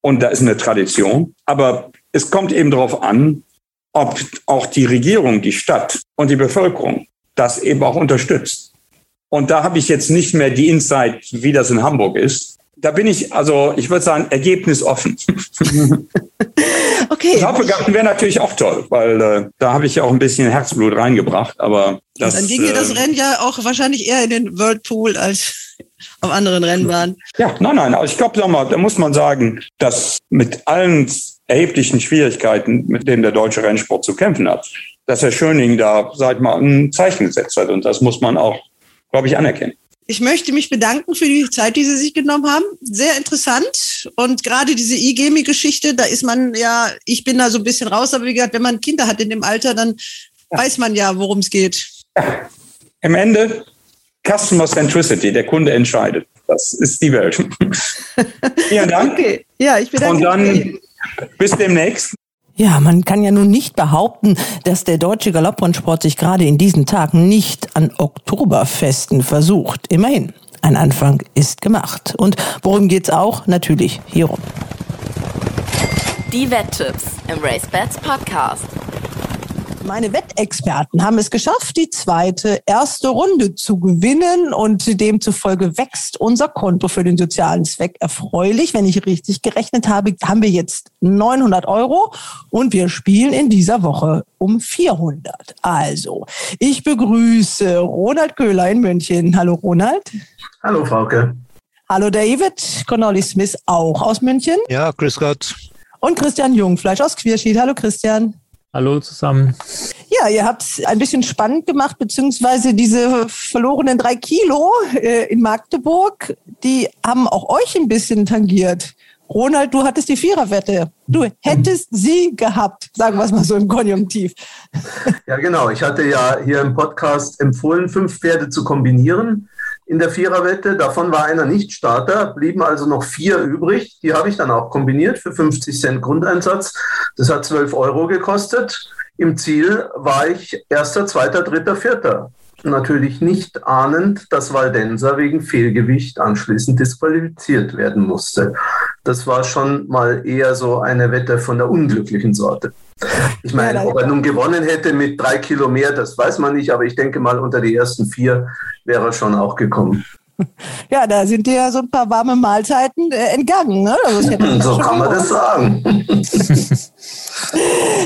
Und da ist eine Tradition. Aber es kommt eben darauf an, ob auch die Regierung, die Stadt und die Bevölkerung das eben auch unterstützt. Und da habe ich jetzt nicht mehr die Insight, wie das in Hamburg ist. Da bin ich, also ich würde sagen, ergebnisoffen. [laughs] okay. Hoppegarten wäre natürlich auch toll, weil äh, da habe ich ja auch ein bisschen Herzblut reingebracht. Aber das, dann ginge äh, das Rennen ja auch wahrscheinlich eher in den Whirlpool als auf anderen Rennbahnen. Ja, nein, nein. Also ich glaube, da muss man sagen, dass mit allen erheblichen Schwierigkeiten, mit denen der deutsche Rennsport zu kämpfen hat, dass Herr Schöning da, sag ich mal, ein Zeichen gesetzt hat. Und das muss man auch, glaube ich, anerkennen. Ich möchte mich bedanken für die Zeit, die Sie sich genommen haben. Sehr interessant. Und gerade diese IGEMI-Geschichte, da ist man ja, ich bin da so ein bisschen raus, aber wie gesagt, wenn man Kinder hat in dem Alter, dann ja. weiß man ja, worum es geht. Ja. Im Ende Customer Centricity, der Kunde entscheidet. Das ist die Welt. [laughs] Vielen Dank. Okay. Ja, ich bedanke mich. Und dann bis demnächst. Ja, man kann ja nun nicht behaupten, dass der deutsche Galopprennsport sich gerade in diesen Tagen nicht an Oktoberfesten versucht. Immerhin, ein Anfang ist gemacht. Und worum geht's auch? Natürlich hierum. Die Wetttipps im RaceBets Podcast. Meine Wettexperten haben es geschafft, die zweite erste Runde zu gewinnen und demzufolge wächst unser Konto für den sozialen Zweck erfreulich. Wenn ich richtig gerechnet habe, haben wir jetzt 900 Euro und wir spielen in dieser Woche um 400. Also, ich begrüße Ronald Köhler in München. Hallo Ronald. Hallo Frauke. Hallo David. Connolly Smith auch aus München. Ja, grüß Gott. Und Christian Jungfleisch aus Quierschied. Hallo Christian. Hallo zusammen. Ja, ihr habt es ein bisschen spannend gemacht, beziehungsweise diese verlorenen drei Kilo äh, in Magdeburg, die haben auch euch ein bisschen tangiert. Ronald, du hattest die Viererwette. Du hättest sie gehabt, sagen wir es mal so im Konjunktiv. Ja, genau. Ich hatte ja hier im Podcast empfohlen, fünf Pferde zu kombinieren in der Viererwette. Davon war einer nicht Starter, blieben also noch vier übrig. Die habe ich dann auch kombiniert für 50 Cent Grundeinsatz. Das hat 12 Euro gekostet. Im Ziel war ich erster, zweiter, dritter, vierter. Natürlich nicht ahnend, dass Waldenser wegen Fehlgewicht anschließend disqualifiziert werden musste. Das war schon mal eher so eine Wette von der unglücklichen Sorte. Ich meine, ob er nun gewonnen hätte mit drei Kilo mehr, das weiß man nicht, aber ich denke mal, unter die ersten vier wäre er schon auch gekommen. Ja, da sind dir so ein paar warme Mahlzeiten äh, entgangen. Ne? Also [laughs] so kann man das sagen. [laughs]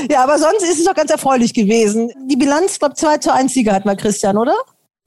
ja, aber sonst ist es doch ganz erfreulich gewesen. Die Bilanz, glaube ich, 2 zu 1 Sieger hat mal Christian, oder?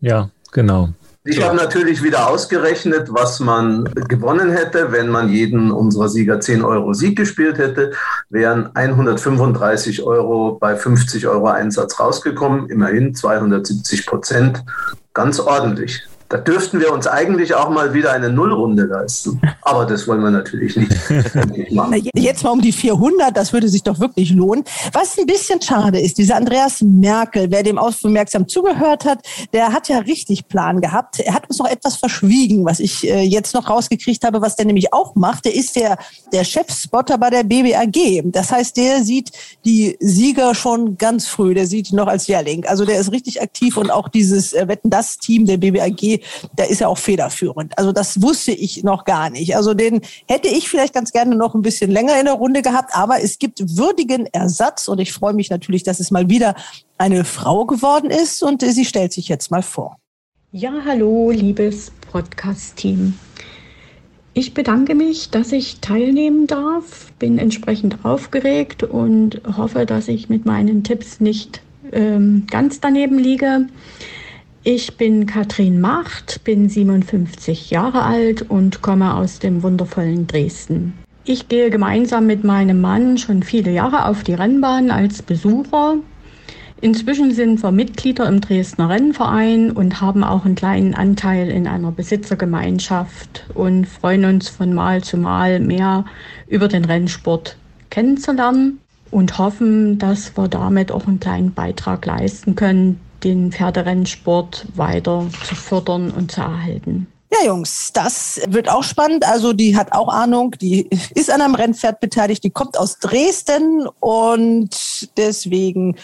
Ja, genau. Ich habe natürlich wieder ausgerechnet, was man gewonnen hätte, wenn man jeden unserer Sieger 10 Euro Sieg gespielt hätte, wären 135 Euro bei 50 Euro Einsatz rausgekommen. Immerhin 270 Prozent. Ganz ordentlich. Da dürften wir uns eigentlich auch mal wieder eine Nullrunde leisten. Aber das wollen wir natürlich nicht [laughs] machen. Jetzt mal um die 400, das würde sich doch wirklich lohnen. Was ein bisschen schade ist, dieser Andreas Merkel, wer dem aufmerksam zugehört hat, der hat ja richtig Plan gehabt. Er hat uns noch etwas verschwiegen, was ich äh, jetzt noch rausgekriegt habe, was der nämlich auch macht. Der ist der, der Chefspotter bei der BBAG. Das heißt, der sieht die Sieger schon ganz früh. Der sieht die noch als Jährling. Also der ist richtig aktiv und auch dieses äh, Wetten, das Team der BBAG da ist er auch federführend. Also das wusste ich noch gar nicht. Also den hätte ich vielleicht ganz gerne noch ein bisschen länger in der Runde gehabt, aber es gibt würdigen Ersatz und ich freue mich natürlich, dass es mal wieder eine Frau geworden ist und sie stellt sich jetzt mal vor. Ja, hallo, liebes Podcast-Team. Ich bedanke mich, dass ich teilnehmen darf, bin entsprechend aufgeregt und hoffe, dass ich mit meinen Tipps nicht ähm, ganz daneben liege. Ich bin Katrin Macht, bin 57 Jahre alt und komme aus dem wundervollen Dresden. Ich gehe gemeinsam mit meinem Mann schon viele Jahre auf die Rennbahn als Besucher. Inzwischen sind wir Mitglieder im Dresdner Rennverein und haben auch einen kleinen Anteil in einer Besitzergemeinschaft und freuen uns von Mal zu Mal mehr über den Rennsport kennenzulernen und hoffen, dass wir damit auch einen kleinen Beitrag leisten können, den Pferderennsport weiter zu fördern und zu erhalten. Ja, Jungs, das wird auch spannend. Also die hat auch Ahnung, die ist an einem Rennpferd beteiligt, die kommt aus Dresden und deswegen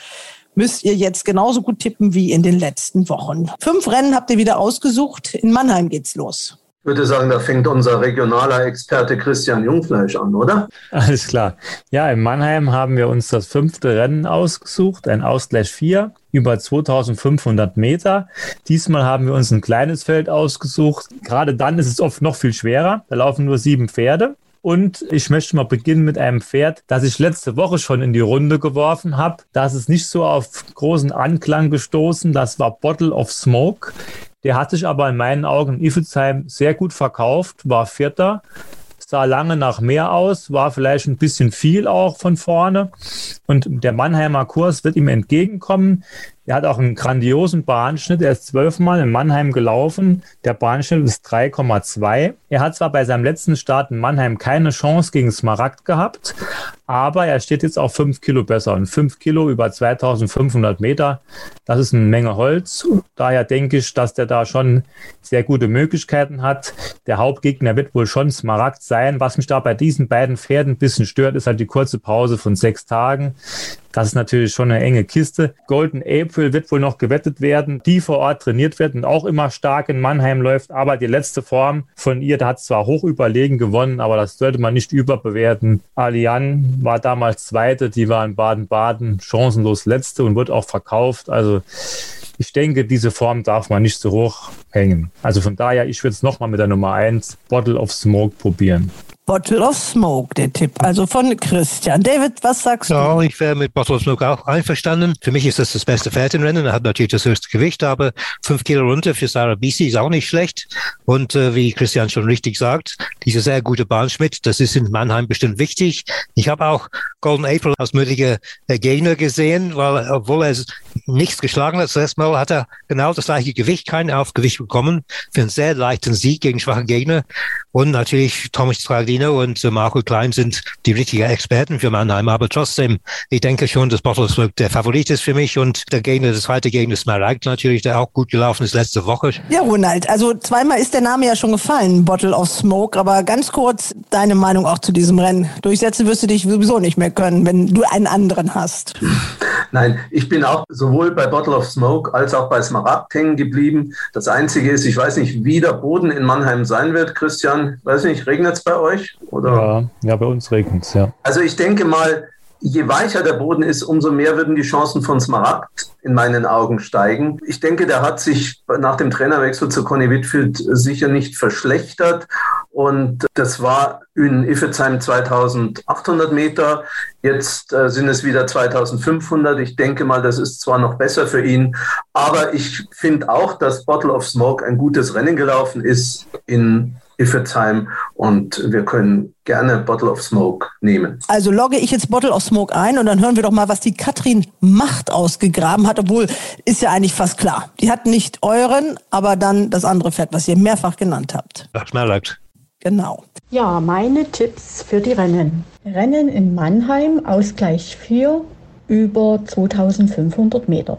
müsst ihr jetzt genauso gut tippen wie in den letzten Wochen. Fünf Rennen habt ihr wieder ausgesucht. In Mannheim geht's los. Ich würde sagen, da fängt unser regionaler Experte Christian Jungfleisch an, oder? Alles klar. Ja, in Mannheim haben wir uns das fünfte Rennen ausgesucht, ein Ausgleich 4 über 2500 Meter. Diesmal haben wir uns ein kleines Feld ausgesucht. Gerade dann ist es oft noch viel schwerer. Da laufen nur sieben Pferde. Und ich möchte mal beginnen mit einem Pferd, das ich letzte Woche schon in die Runde geworfen habe. Das ist nicht so auf großen Anklang gestoßen. Das war Bottle of Smoke. Der hat sich aber in meinen Augen in Iffelsheim sehr gut verkauft, war Vierter, sah lange nach mehr aus, war vielleicht ein bisschen viel auch von vorne. Und der Mannheimer Kurs wird ihm entgegenkommen. Er hat auch einen grandiosen Bahnschnitt. Er ist zwölfmal in Mannheim gelaufen. Der Bahnschnitt ist 3,2. Er hat zwar bei seinem letzten Start in Mannheim keine Chance gegen Smaragd gehabt, aber er steht jetzt auch fünf Kilo besser. Und fünf Kilo über 2500 Meter, das ist eine Menge Holz. Daher denke ich, dass der da schon sehr gute Möglichkeiten hat. Der Hauptgegner wird wohl schon Smaragd sein. Was mich da bei diesen beiden Pferden ein bisschen stört, ist halt die kurze Pause von sechs Tagen Das ist natürlich schon eine enge Kiste. Golden April wird wohl noch gewettet werden, die vor Ort trainiert wird und auch immer stark in Mannheim läuft. Aber die letzte Form von ihr, da hat zwar hoch überlegen gewonnen, aber das sollte man nicht überbewerten. Alian war damals Zweite, die war in Baden-Baden chancenlos Letzte und wird auch verkauft. Also ich denke, diese Form darf man nicht so hoch hängen. Also von daher, ich würde es nochmal mit der Nummer 1 Bottle of Smoke probieren. Bottle of Smoke, der Tipp, also von Christian. David, was sagst ja, du? Ja, ich wäre mit Bottle of Smoke auch einverstanden. Für mich ist das das beste Pferd im Rennen. Er hat natürlich das höchste Gewicht, aber fünf Kilo runter für Sarah Bisi ist auch nicht schlecht. Und äh, wie Christian schon richtig sagt, diese sehr gute Bahnschmidt, das ist in Mannheim bestimmt wichtig. Ich habe auch Golden April als mögliche äh, Gegner gesehen, weil obwohl er nichts geschlagen hat, das letzte Mal hat er genau das gleiche Gewicht, kein Aufgewicht bekommen für einen sehr leichten Sieg gegen schwache Gegner. Und natürlich Thomas Stragdino und äh, Marco Klein sind die richtigen Experten für Mannheim. Aber trotzdem, ich denke schon, dass Bottlesburg der Favorit ist für mich und der Gegner, das zweite Gegner ist Maragd natürlich, der auch gut gelaufen ist letzte Woche. Ja, Ronald, also zweimal ist der Name ja schon gefallen, Bottle of Smoke. Aber ganz kurz deine Meinung auch zu diesem Rennen. Durchsetzen wirst du dich sowieso nicht mehr können, wenn du einen anderen hast. Nein, ich bin auch sowohl bei Bottle of Smoke als auch bei Smaragd hängen geblieben. Das Einzige ist, ich weiß nicht, wie der Boden in Mannheim sein wird, Christian weiß nicht, regnet es bei euch? Oder? Ja, ja, bei uns regnet es, ja. Also ich denke mal, je weicher der Boden ist, umso mehr würden die Chancen von Smaragd in meinen Augen steigen. Ich denke, der hat sich nach dem Trainerwechsel zu Conny Whitfield sicher nicht verschlechtert. Und das war in Iffezheim 2800 Meter. Jetzt äh, sind es wieder 2500. Ich denke mal, das ist zwar noch besser für ihn, aber ich finde auch, dass Bottle of Smoke ein gutes Rennen gelaufen ist in Iffezheim und wir können gerne Bottle of Smoke nehmen. Also logge ich jetzt Bottle of Smoke ein und dann hören wir doch mal, was die Katrin Macht ausgegraben hat, obwohl ist ja eigentlich fast klar. Die hat nicht euren, aber dann das andere Pferd, was ihr mehrfach genannt habt. Ach, Schmerlacht. Genau. Ja, meine Tipps für die Rennen. Rennen in Mannheim, Ausgleich 4 über 2500 Meter.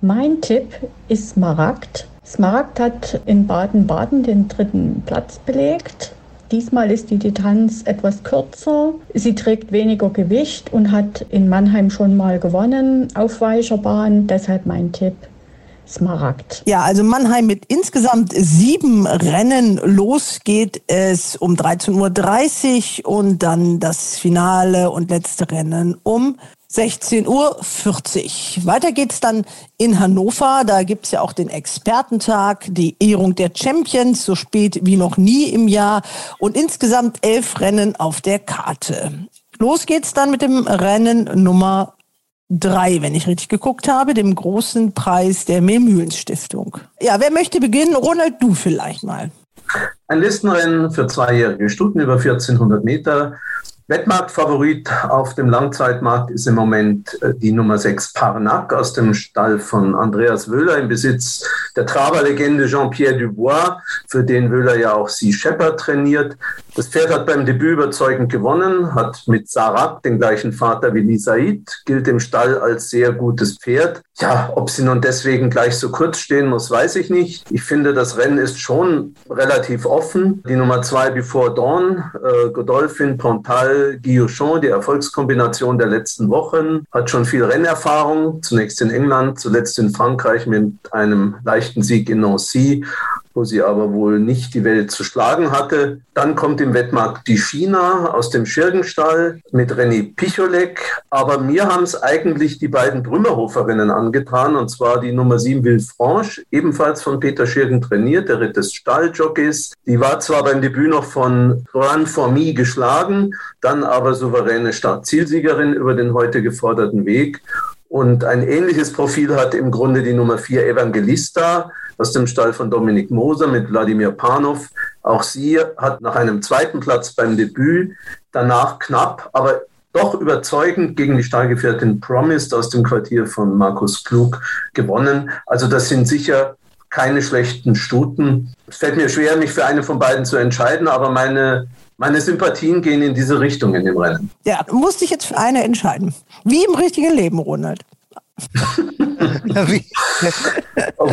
Mein Tipp ist Maragd Smaragd hat in Baden-Baden den dritten Platz belegt. Diesmal ist die Distanz etwas kürzer. Sie trägt weniger Gewicht und hat in Mannheim schon mal gewonnen auf weicher Bahn. Deshalb mein Tipp. Smaragd. Ja, also Mannheim mit insgesamt sieben Rennen. Los geht es um 13.30 Uhr und dann das Finale und letzte Rennen um 16.40 Uhr. Weiter geht's dann in Hannover. Da gibt's ja auch den Expertentag, die Ehrung der Champions, so spät wie noch nie im Jahr. Und insgesamt elf Rennen auf der Karte. Los geht's dann mit dem Rennen Nummer drei, wenn ich richtig geguckt habe, dem großen Preis der Mehlmühlen Stiftung. Ja, wer möchte beginnen? Ronald, du vielleicht mal. Ein Listenrennen für zweijährige Stuten über 1400 Meter Wettmarktfavorit auf dem Langzeitmarkt ist im Moment äh, die Nummer 6 Parnac aus dem Stall von Andreas Wöhler im Besitz der Traberlegende Jean-Pierre Dubois, für den Wöhler ja auch Sea Shepherd trainiert. Das Pferd hat beim Debüt überzeugend gewonnen, hat mit Sarat den gleichen Vater wie Lisaid, gilt im Stall als sehr gutes Pferd. Ja, ob sie nun deswegen gleich so kurz stehen muss, weiß ich nicht. Ich finde, das Rennen ist schon relativ offen. Die Nummer 2 Before Dawn, äh, Godolphin, Pontal, Guillochon, die Erfolgskombination der letzten Wochen, hat schon viel Rennerfahrung, zunächst in England, zuletzt in Frankreich mit einem leichten Sieg in Nancy wo sie aber wohl nicht die Welt zu schlagen hatte. Dann kommt im Wettmarkt die China aus dem Schirgenstall mit René Picholek. Aber mir haben es eigentlich die beiden Brümmerhoferinnen angetan, und zwar die Nummer 7 Villefranche, ebenfalls von Peter Schirgen trainiert, der Ritt des Stalljockeys. Die war zwar beim Debüt noch von Juan Formi geschlagen, dann aber souveräne Startzielsiegerin über den heute geforderten Weg. Und ein ähnliches Profil hat im Grunde die Nummer 4 Evangelista aus dem Stall von Dominik Moser mit Wladimir Panov. Auch sie hat nach einem zweiten Platz beim Debüt danach knapp, aber doch überzeugend gegen die Stallgefährtin Promised aus dem Quartier von Markus Klug gewonnen. Also das sind sicher keine schlechten Stuten. Es fällt mir schwer, mich für eine von beiden zu entscheiden, aber meine, meine Sympathien gehen in diese Richtung in dem Rennen. Ja, du musst dich jetzt für eine entscheiden. Wie im richtigen Leben, Ronald. Oh,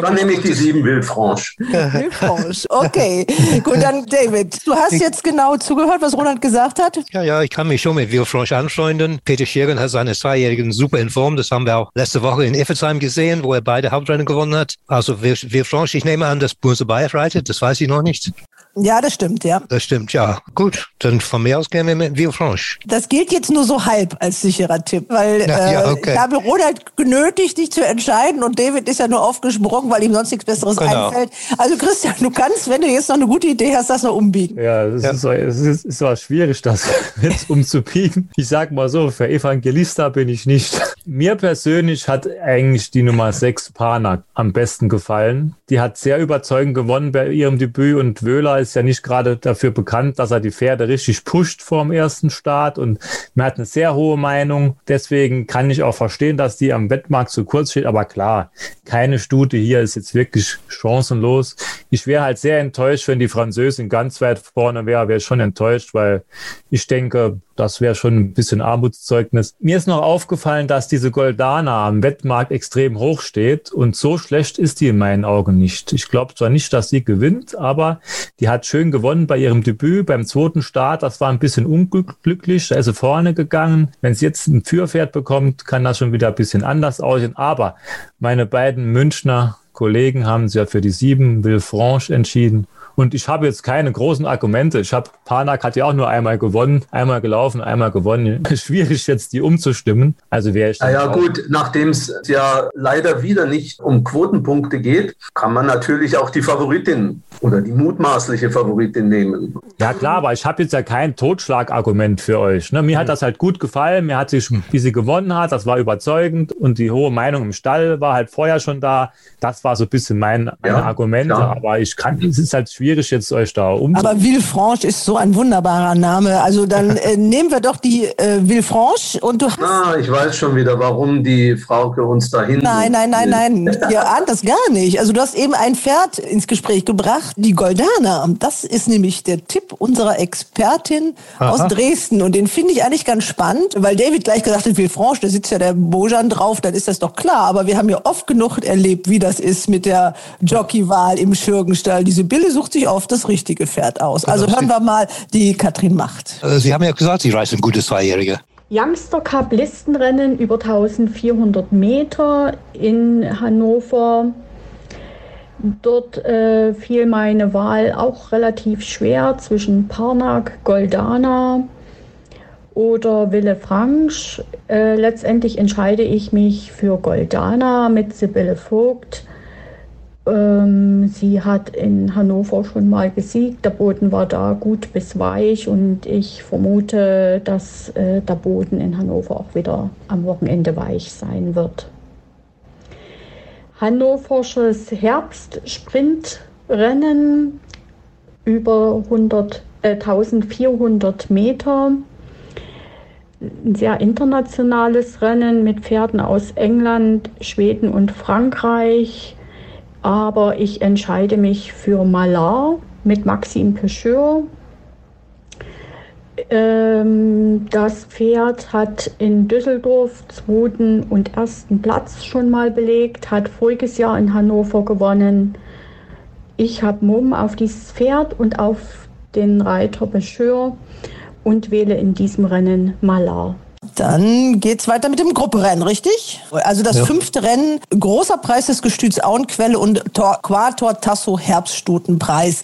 dann nehme ich die sieben Villefranche. Villefranche, okay. Gut, dann David, du hast jetzt genau zugehört, was Ronald gesagt hat? Ja, ja, ich kann mich schon mit Villefranche anfreunden. Peter Schirgen hat seine Zweijährigen super in Form. Das haben wir auch letzte Woche in Effelsheim gesehen, wo er beide Hauptrennen gewonnen hat. Also Villefranche, ich nehme an, dass Bunse Bayer reitet, das weiß ich noch nicht. Ja, das stimmt, ja. Das stimmt, ja. Gut, dann von mir aus gerne mit Villefranche. Das gilt jetzt nur so halb als sicherer Tipp, weil ja, ja, äh, okay. ich habe Ronald genötigt, dich zu entscheiden und David ist ja nur aufgesprungen, weil ihm sonst nichts Besseres genau. einfällt. Also Christian, du kannst, wenn du jetzt noch eine gute Idee hast, das noch umbiegen. Ja, es ja. ist, so, es ist, ist so schwierig, das [laughs] jetzt umzubiegen. Ich sag mal so, für Evangelista bin ich nicht. Mir persönlich hat eigentlich die Nummer 6 Panak am besten gefallen. Die hat sehr überzeugend gewonnen bei ihrem Debüt und Wöhler ist ja nicht gerade dafür bekannt, dass er die Pferde richtig pusht vor dem ersten Start und man hat eine sehr hohe Meinung. Deswegen kann ich auch verstehen, dass die am Wettmarkt zu kurz steht. Aber klar, keine Stute hier ist jetzt wirklich chancenlos. Ich wäre halt sehr enttäuscht, wenn die Französin ganz weit vorne wäre. Wäre schon enttäuscht, weil ich denke, das wäre schon ein bisschen Armutszeugnis. Mir ist noch aufgefallen, dass diese Goldana am Wettmarkt extrem hoch steht und so schlecht ist die in meinen Augen nicht. Ich glaube zwar nicht, dass sie gewinnt, aber die hat schön gewonnen bei ihrem Debüt, beim zweiten Start. Das war ein bisschen unglücklich, da ist sie vorne gegangen. Wenn sie jetzt ein Führpferd bekommt, kann das schon wieder ein bisschen anders aussehen. Aber meine beiden Münchner Kollegen haben sich ja für die sieben Villefranche entschieden. Und ich habe jetzt keine großen Argumente. Ich habe, Panak hat ja auch nur einmal gewonnen, einmal gelaufen, einmal gewonnen. [laughs] Schwierig jetzt die umzustimmen. Also wäre ich. Naja, gut, nachdem es ja leider wieder nicht um Quotenpunkte geht, kann man natürlich auch die Favoritin oder die mutmaßliche Favoritin nehmen. Ja, klar, aber ich habe jetzt ja kein Totschlagargument für euch. Ne? Mir mhm. hat das halt gut gefallen. Mir hat sich, wie sie gewonnen hat, das war überzeugend. Und die hohe Meinung im Stall war halt vorher schon da. Das war so ein bisschen mein, meine ja, Argumente. Klar. Aber ich kann, es ist halt schwierig schwierig, jetzt euch da um. Aber Villefranche ist so ein wunderbarer Name. Also dann [laughs] äh, nehmen wir doch die äh, Villefranche und du hast. Ah, ich weiß schon wieder, warum die Frauke uns dahin. Nein, nein, nein, nein. [laughs] Ihr ahnt das gar nicht. Also du hast eben ein Pferd ins Gespräch gebracht, die Goldana. Das ist nämlich der Tipp unserer Expertin Aha. aus Dresden. Und den finde ich eigentlich ganz spannend, weil David gleich gesagt hat, Villefranche, da sitzt ja der Bojan drauf, dann ist das doch klar. Aber wir haben ja oft genug erlebt, wie das ist mit der Jockeywahl im Schürgenstall. Diese Bille sucht sich sich oft das richtige Pferd aus. Also hören wir mal die Katrin Macht. Äh, Sie haben ja gesagt, Sie reisen gute Zweijährige. Youngster Cup Listenrennen über 1400 Meter in Hannover. Dort äh, fiel meine Wahl auch relativ schwer zwischen Parnack, Goldana oder Wille Fransch. Äh, letztendlich entscheide ich mich für Goldana mit Sibylle Vogt. Ähm, sie hat in Hannover schon mal gesiegt. Der Boden war da gut bis weich und ich vermute, dass äh, der Boden in Hannover auch wieder am Wochenende weich sein wird. Hannoversches Herbstsprintrennen über 100, äh, 1400 Meter. Ein sehr internationales Rennen mit Pferden aus England, Schweden und Frankreich aber ich entscheide mich für Malar mit Maxime Pecheur. Ähm, das Pferd hat in Düsseldorf zweiten und ersten Platz schon mal belegt, hat voriges Jahr in Hannover gewonnen. Ich habe Mumm auf dieses Pferd und auf den Reiter Pecheur und wähle in diesem Rennen Malar. Dann geht's weiter mit dem Grupperennen, richtig? Also das ja. fünfte Rennen, großer Preis des Gestüts Auenquelle und Torquator Tasso Herbststutenpreis.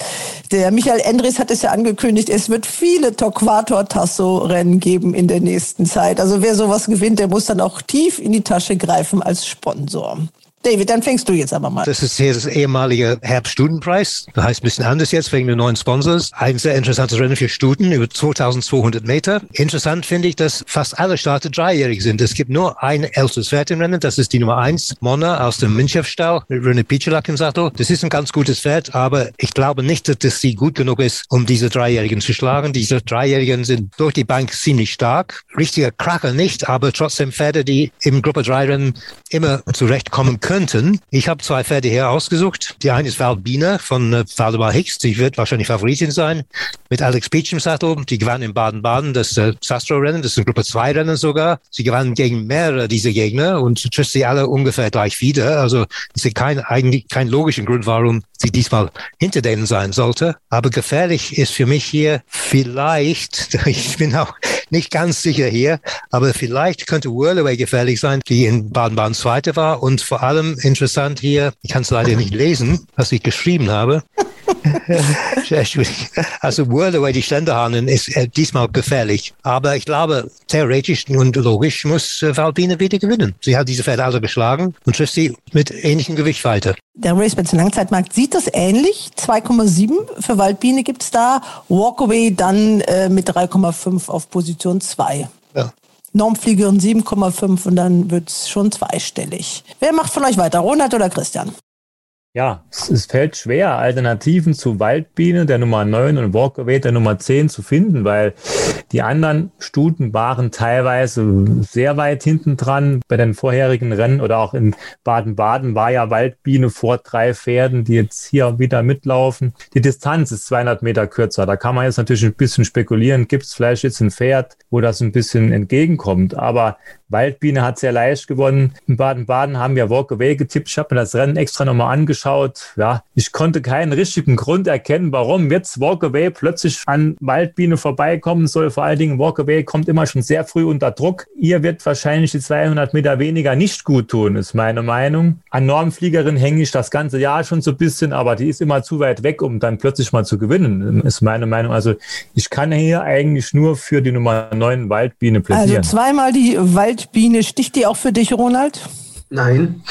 Der Michael Endres hat es ja angekündigt, es wird viele Torquator Tasso Rennen geben in der nächsten Zeit. Also wer sowas gewinnt, der muss dann auch tief in die Tasche greifen als Sponsor. David, dann fängst du jetzt aber mal. Das ist hier das ehemalige Herbststudenpreis. Das heißt ein bisschen anders jetzt wegen der neuen Sponsors. Ein sehr interessantes Rennen für Stuten über 2200 Meter. Interessant finde ich, dass fast alle Starter dreijährig sind. Es gibt nur ein älteres Pferd im Rennen. Das ist die Nummer eins, Mona aus dem Minchef-Stall mit René Pichelak im Sattel. Das ist ein ganz gutes Pferd, aber ich glaube nicht, dass sie gut genug ist, um diese Dreijährigen zu schlagen. Diese Dreijährigen sind durch die Bank ziemlich stark. Richtiger Kracher nicht, aber trotzdem Pferde, die im Gruppe 3 Rennen immer zurechtkommen können könnten. Ich habe zwei Pferde hier ausgesucht. Die eine ist Valbina von äh, Valdemar Hicks. Die wird wahrscheinlich Favoritin sein. Mit Alex Beach im Sattel. Die gewann in Baden-Baden das äh, Sastro-Rennen. Das ist ein Gruppe 2-Rennen sogar. Sie gewannen gegen mehrere dieser Gegner und trifft sie alle ungefähr gleich wieder. Also ich sehe kein, eigentlich keinen logischen Grund, warum sie diesmal hinter denen sein sollte. Aber gefährlich ist für mich hier vielleicht, [laughs] ich bin auch nicht ganz sicher hier, aber vielleicht könnte Whirlaway gefährlich sein, die in Baden-Baden Zweite war. Und vor allem interessant hier, ich kann es leider nicht lesen, was ich geschrieben habe. [laughs] also Whirlaway, die Ständerhahnen, ist äh, diesmal gefährlich. Aber ich glaube, theoretisch und logisch muss äh, Valbine wieder gewinnen. Sie hat diese Pferde alle geschlagen und trifft sie mit ähnlichem Gewicht weiter. Der RaceBets Langzeitmarkt sieht das ähnlich. 2,7 für Waldbiene gibt es da. Walkaway dann äh, mit 3,5 auf Position 2. Ja. Normfliegerin 7,5 und dann wird es schon zweistellig. Wer macht von euch weiter, Ronald oder Christian? Ja, es, fällt schwer, Alternativen zu Waldbiene, der Nummer 9 und Walkaway, der Nummer 10 zu finden, weil die anderen Stuten waren teilweise sehr weit hinten dran. Bei den vorherigen Rennen oder auch in Baden-Baden war ja Waldbiene vor drei Pferden, die jetzt hier wieder mitlaufen. Die Distanz ist 200 Meter kürzer. Da kann man jetzt natürlich ein bisschen spekulieren. Gibt es vielleicht jetzt ein Pferd, wo das ein bisschen entgegenkommt? Aber Waldbiene hat sehr leicht gewonnen. In Baden-Baden haben wir Walkaway getippt. Ich habe mir das Rennen extra nochmal angeschaut. Ja, ich konnte keinen richtigen Grund erkennen, warum jetzt Walkaway plötzlich an Waldbiene vorbeikommen soll. Vor allen Dingen Walkaway kommt immer schon sehr früh unter Druck. Ihr wird wahrscheinlich die 200 Meter weniger nicht gut tun, ist meine Meinung. An Normfliegerin hänge ich das ganze Jahr schon so ein bisschen, aber die ist immer zu weit weg, um dann plötzlich mal zu gewinnen, ist meine Meinung. Also ich kann hier eigentlich nur für die Nummer 9 Waldbiene plädieren. Also zweimal die Wald Waldbiene, sticht die auch für dich, Ronald? Nein.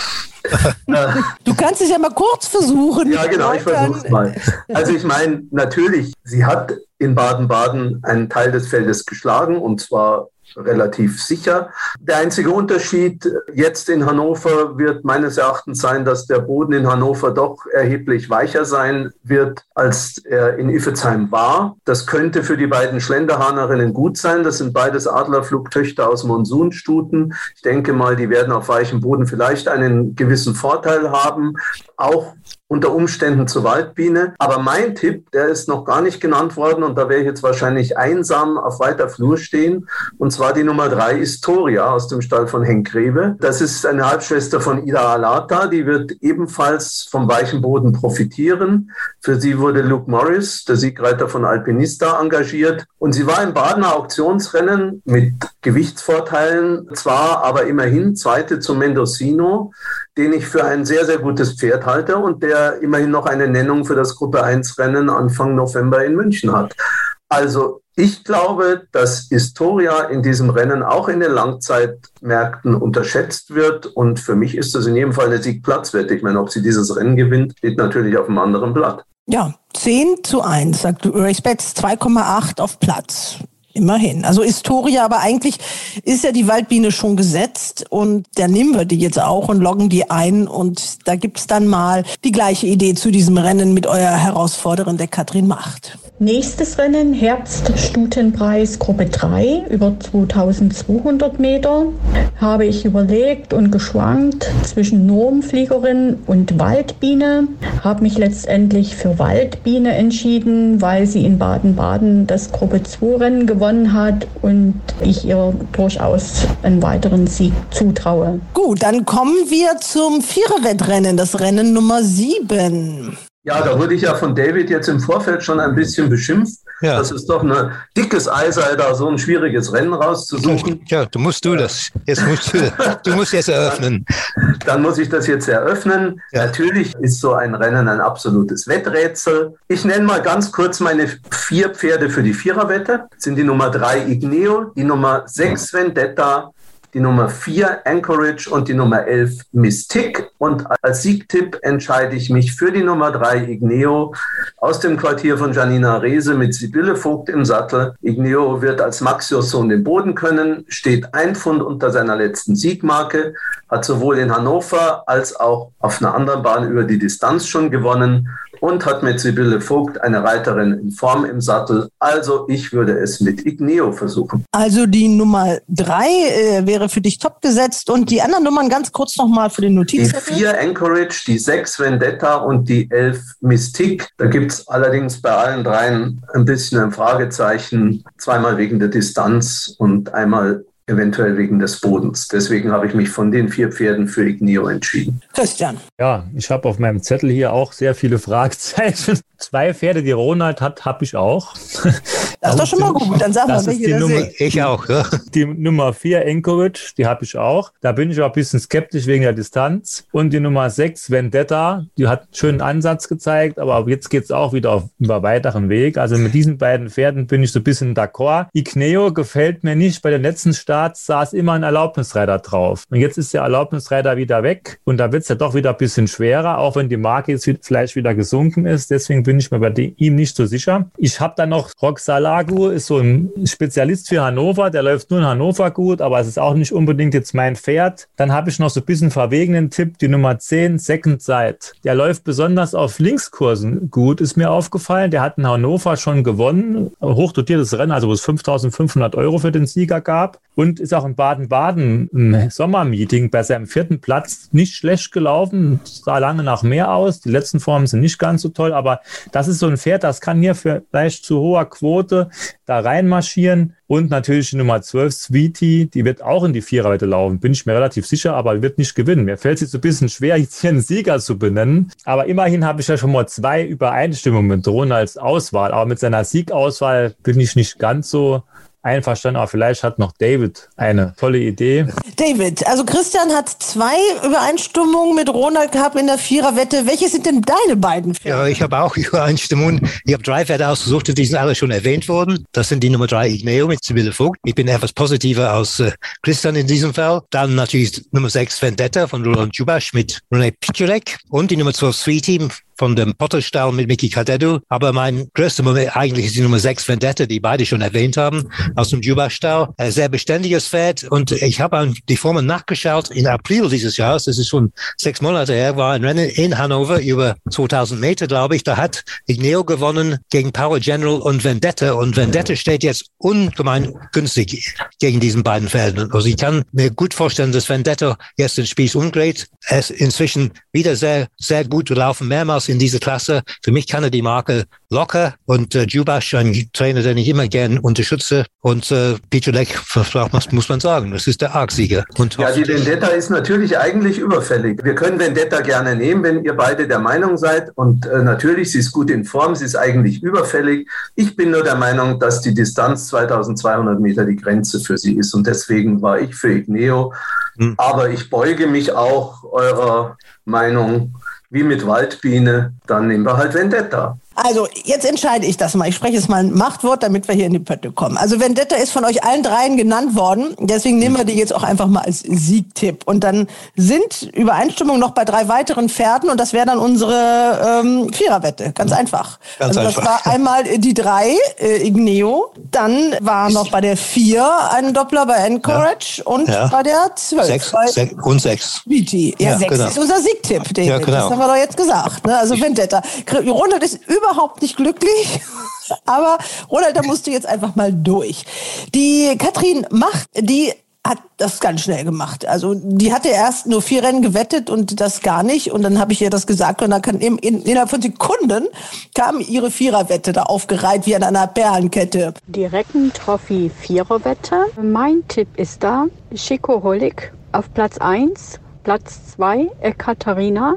[laughs] du kannst es ja mal kurz versuchen. Ja, genau, ich versuche es mal. Also ich meine, natürlich, sie hat in Baden-Baden einen Teil des Feldes geschlagen und zwar relativ sicher. Der einzige Unterschied jetzt in Hannover wird meines Erachtens sein, dass der Boden in Hannover doch erheblich weicher sein wird, als er in Iffezheim war. Das könnte für die beiden Schlenderhahnerinnen gut sein. Das sind beides Adlerflugtöchter aus Monsunstuten. Ich denke mal, die werden auf weichem Boden vielleicht einen gewissen Vorteil haben. Auch unter Umständen zur Waldbiene. Aber mein Tipp, der ist noch gar nicht genannt worden und da werde ich jetzt wahrscheinlich einsam auf weiter Flur stehen. Und zwar die Nummer drei Historia aus dem Stall von Henk Grebe. Das ist eine Halbschwester von Ida Alata. Die wird ebenfalls vom weichen Boden profitieren. Für sie wurde Luke Morris, der Siegreiter von Alpinista, engagiert. Und sie war im Badener Auktionsrennen mit Gewichtsvorteilen zwar, aber immerhin Zweite zum Mendocino den ich für ein sehr, sehr gutes Pferd halte und der immerhin noch eine Nennung für das Gruppe 1 Rennen Anfang November in München hat. Also ich glaube, dass Historia in diesem Rennen auch in den Langzeitmärkten unterschätzt wird. Und für mich ist das in jedem Fall eine Siegplatzwette. Ich meine, ob sie dieses Rennen gewinnt, steht natürlich auf einem anderen Blatt. Ja, 10 zu 1, sagt Respects 2,8 auf Platz. Immerhin. Also Historia, aber eigentlich ist ja die Waldbiene schon gesetzt und da nehmen wir die jetzt auch und loggen die ein und da gibt's dann mal die gleiche Idee zu diesem Rennen mit eurer Herausforderin, der Katrin Macht. Nächstes Rennen, Herbststutenpreis Gruppe 3 über 2200 Meter. Habe ich überlegt und geschwankt zwischen Normfliegerin und Waldbiene. Habe mich letztendlich für Waldbiene entschieden, weil sie in Baden-Baden das Gruppe 2 Rennen gewonnen hat und ich ihr durchaus einen weiteren Sieg zutraue. Gut, dann kommen wir zum Viererwettrennen, das Rennen Nummer 7. Ja, da wurde ich ja von David jetzt im Vorfeld schon ein bisschen beschimpft. Ja. Das ist doch ein dickes Ei sei, da so ein schwieriges Rennen rauszusuchen. [laughs] Ja, du musst du das. Jetzt musst du, du musst jetzt eröffnen. Dann, [laughs] dann muss ich das jetzt eröffnen. Ja. Natürlich ist so ein Rennen ein absolutes Wetträtsel. Ich nenne mal ganz kurz meine vier Pferde für die Viererwette. Das sind die Nummer drei Igneo, die Nummer sechs Vendetta, die Nummer 4 Anchorage und die Nummer 11 Mystic. Und als Siegtipp entscheide ich mich für die Nummer 3 Igneo aus dem Quartier von Janina Rehse mit Sibylle Vogt im Sattel. Igneo wird als Maxios Sohn den Boden können, steht ein Pfund unter seiner letzten Siegmarke, hat sowohl in Hannover als auch auf einer anderen Bahn über die Distanz schon gewonnen und hat mit Sibylle Vogt eine Reiterin in Form im Sattel. Also ich würde es mit Igneo versuchen. Also die Nummer drei äh, wäre für dich top gesetzt und die anderen Nummern ganz kurz nochmal für den Notiz. Die vier Anchorage, die sechs Vendetta und die elf Mystique. Da gibt es allerdings bei allen dreien ein bisschen ein Fragezeichen. Zweimal wegen der Distanz und einmal eventuell wegen des Bodens. Deswegen habe ich mich von den vier Pferden für Igneo entschieden. Christian. Ja, ich habe auf meinem Zettel hier auch sehr viele [laughs] Fragezeichen. Zwei Pferde, die Ronald hat, habe ich auch. [laughs] Das ist doch schon mal gut. Dann sagen wir, welche die Nummer, Ich auch. Ja. Die Nummer 4, Anchorage, die habe ich auch. Da bin ich auch ein bisschen skeptisch wegen der Distanz. Und die Nummer 6, Vendetta, die hat einen schönen Ansatz gezeigt, aber jetzt geht es auch wieder auf über weiteren Weg. Also mit diesen beiden Pferden bin ich so ein bisschen d'accord. Igneo gefällt mir nicht. Bei den letzten Starts saß immer ein Erlaubnisreiter drauf. Und jetzt ist der Erlaubnisreiter wieder weg und da wird es ja doch wieder ein bisschen schwerer, auch wenn die Marke jetzt vielleicht wieder gesunken ist. Deswegen bin ich mir bei ihm nicht so sicher. Ich habe dann noch Roxalagu, ist so ein Spezialist für Hannover, der läuft nur in Hannover gut, aber es ist auch nicht unbedingt jetzt mein Pferd. Dann habe ich noch so ein bisschen verwegenen Tipp, die Nummer 10, Second Side. Der läuft besonders auf Linkskursen gut, ist mir aufgefallen. Der hat in Hannover schon gewonnen, hochdotiertes Rennen, also wo es 5500 Euro für den Sieger gab und ist auch in Baden-Baden im Sommermeeting bei seinem vierten Platz nicht schlecht gelaufen, sah lange nach mehr aus. Die letzten Formen sind nicht ganz so toll, aber das ist so ein Pferd, das kann hier vielleicht zu hoher Quote da reinmarschieren. Und natürlich die Nummer 12, Sweetie, die wird auch in die Viererweite laufen, bin ich mir relativ sicher, aber wird nicht gewinnen. Mir fällt es jetzt ein bisschen schwer, jetzt hier einen Sieger zu benennen. Aber immerhin habe ich ja schon mal zwei Übereinstimmungen mit Drohne als Auswahl. Aber mit seiner Siegauswahl bin ich nicht ganz so einverstanden, aber vielleicht hat noch David eine tolle Idee. David, also Christian hat zwei Übereinstimmungen mit Ronald gehabt in der Viererwette. Welche sind denn deine beiden Pferde? Ja, ich habe auch [laughs] Übereinstimmungen. Ich habe drei Pferde ausgesucht, die sind alle schon erwähnt worden. Das sind die Nummer drei Igneo mit Sibylle Vogt. Ich bin etwas positiver als äh, Christian in diesem Fall. Dann natürlich Nummer sechs Vendetta von Roland Jubasch mit René Pichurek und die Nummer zwölf Sweetie von dem Potterstall mit Mickey Cadetto. Aber mein größter Moment eigentlich ist die Nummer 6 Vendetta, die beide schon erwähnt haben, aus dem Juba-Stall. Ein sehr beständiges Pferd. Und ich habe die Formen nachgeschaut in April dieses Jahres. Das ist schon sechs Monate her, war ein Rennen in Hannover über 2000 Meter, glaube ich. Da hat Igneo gewonnen gegen Power General und Vendetta. Und Vendetta steht jetzt ungemein günstig gegen diesen beiden Pferden. Also ich kann mir gut vorstellen, dass Vendetta jetzt den Spieß umdreht. Er ist inzwischen wieder sehr, sehr gut gelaufen, mehrmals in dieser Klasse. Für mich kann er die Marke locker und äh, Jubasch, ein Trainer, den ich immer gern unterstütze. Und äh, Peter Leck, was muss man sagen, das ist der Argsieger. Und ja, die Vendetta ist natürlich eigentlich überfällig. Wir können Vendetta gerne nehmen, wenn ihr beide der Meinung seid. Und äh, natürlich, sie ist gut in Form, sie ist eigentlich überfällig. Ich bin nur der Meinung, dass die Distanz 2200 Meter die Grenze für sie ist. Und deswegen war ich für Igneo. Hm. Aber ich beuge mich auch eurer Meinung wie mit Waldbiene, dann nehmen wir halt Vendetta. Also, jetzt entscheide ich das mal. Ich spreche jetzt mal ein Machtwort, damit wir hier in die Pötte kommen. Also, Vendetta ist von euch allen dreien genannt worden. Deswegen nehmen wir die jetzt auch einfach mal als Siegtipp. Und dann sind Übereinstimmungen noch bei drei weiteren Pferden und das wäre dann unsere ähm, Viererwette. Ganz einfach. Ganz also, das war einmal die drei, äh, Igneo. Dann war noch bei der vier ein Doppler bei Encourage ja. und ja. bei der zwölf. Sechs, sechs und sechs. BT. Ja, ja sechs genau. ist unser Siegtipp, David. Ja, genau. Das haben wir doch jetzt gesagt. Ne? Also, Vendetta. Ronald ist über überhaupt nicht glücklich. [laughs] Aber Ronald, da musst du jetzt einfach mal durch. Die Katrin Macht, die hat das ganz schnell gemacht. Also die hatte erst nur vier Rennen gewettet und das gar nicht. Und dann habe ich ihr das gesagt und dann kann in, in, innerhalb von Sekunden kam ihre Viererwette da aufgereiht wie an einer Perlenkette. Die Recken-Trophy Viererwette. Mein Tipp ist da Chico Holik auf Platz 1, Platz 2 Ekaterina,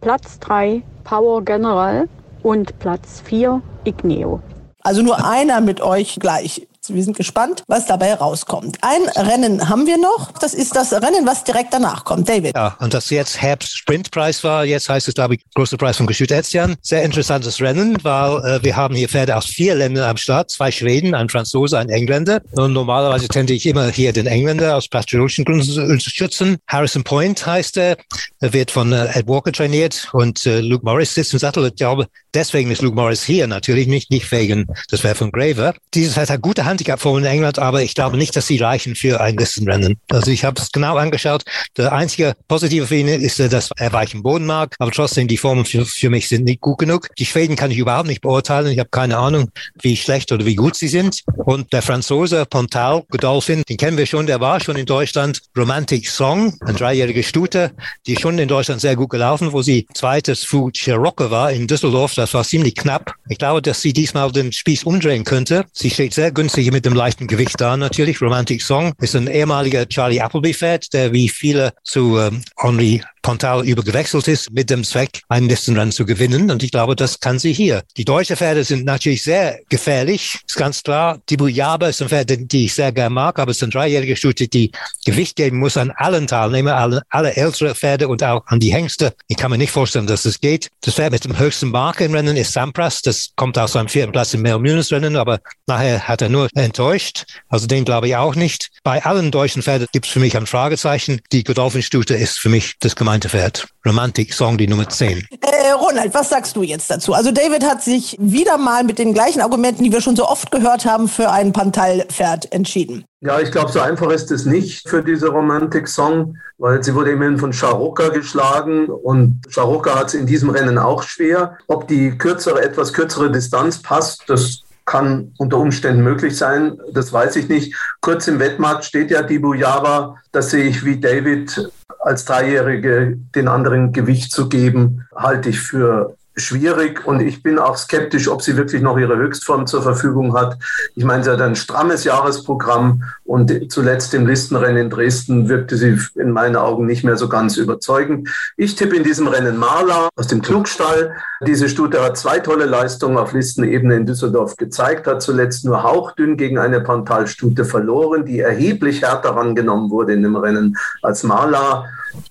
Platz 3 Power General, und Platz 4 Igneo. Also nur einer mit euch gleich. Wir sind gespannt, was dabei rauskommt. Ein Rennen haben wir noch. Das ist das Rennen, was direkt danach kommt. David. Ja, und das jetzt Herbst-Sprintpreis war. Jetzt heißt es, glaube ich, großer Preis von Geschüt Etienne. Sehr interessantes Rennen, weil äh, wir haben hier Pferde aus vier Ländern am Start. Zwei Schweden, ein Franzose, ein Engländer. Und normalerweise tende ich immer hier den Engländer aus patriotischen Gründen zu unterstützen. Harrison Point heißt er. Er wird von äh, Ed Walker trainiert und äh, Luke Morris sitzt im Sattel. Ich glaube, deswegen ist Luke Morris hier natürlich nicht, nicht wegen das wäre von Graver. Dieses Pferd hat gute Hand Handicap-Formen in England, aber ich glaube nicht, dass sie reichen für ein Listenrennen. Also ich habe es genau angeschaut. Der einzige positive für ihn ist, dass er weichen Boden mag, aber trotzdem die Formen für, für mich sind nicht gut genug. Die Schweden kann ich überhaupt nicht beurteilen. Ich habe keine Ahnung, wie schlecht oder wie gut sie sind. Und der Franzose Pontal Godolphin, den kennen wir schon, der war schon in Deutschland. Romantic Song, ein dreijährige Stute, die schon in Deutschland sehr gut gelaufen, wo sie zweites Fu Cherocke war in Düsseldorf. Das war ziemlich knapp. Ich glaube, dass sie diesmal den Spieß umdrehen könnte. Sie steht sehr günstig mit dem leichten Gewicht da natürlich. Romantic Song ist ein ehemaliger Charlie Appleby-Pferd, der wie viele zu ähm, Henri Pontal übergewechselt ist, mit dem Zweck, einen Listenrun zu gewinnen. Und ich glaube, das kann sie hier. Die deutschen Pferde sind natürlich sehr gefährlich, ist ganz klar. Die Bujaba ist ein Pferd, die ich sehr gerne mag, aber es ist ein dreijährige Stute, die Gewicht geben muss an allen Teilnehmern, alle, alle ältere Pferde und auch an die Hengste. Ich kann mir nicht vorstellen, dass es geht. Das Pferd mit dem höchsten Marke im Rennen ist Sampras. Das kommt aus seinem vierten Platz im Melmünes-Rennen, aber nachher hat er nur enttäuscht. Also den glaube ich auch nicht. Bei allen deutschen Pferden gibt es für mich ein Fragezeichen. Die Godolphin-Stute ist für mich das gemeinte Pferd. Romantic Song, die Nummer 10. Äh, Ronald, was sagst du jetzt dazu? Also David hat sich wieder mal mit den gleichen Argumenten, die wir schon so oft gehört haben, für ein Pantal-Pferd entschieden. Ja, ich glaube, so einfach ist es nicht für diese Romantic Song, weil sie wurde immerhin von Charoka geschlagen und Charoka hat es in diesem Rennen auch schwer. Ob die kürzere, etwas kürzere Distanz passt, das kann unter Umständen möglich sein, das weiß ich nicht. Kurz im Wettmarkt steht ja Dibu Java, das sehe ich wie David als Dreijährige den anderen Gewicht zu geben, halte ich für schwierig und ich bin auch skeptisch, ob sie wirklich noch ihre Höchstform zur Verfügung hat. Ich meine, sie hat ein strammes Jahresprogramm und zuletzt im Listenrennen in Dresden wirkte sie in meinen Augen nicht mehr so ganz überzeugend. Ich tippe in diesem Rennen Marla aus dem Klugstall. Diese Stute hat zwei tolle Leistungen auf Listenebene in Düsseldorf gezeigt, hat zuletzt nur hauchdünn gegen eine Pantalstute verloren, die erheblich härter rangenommen wurde in dem Rennen als Marla.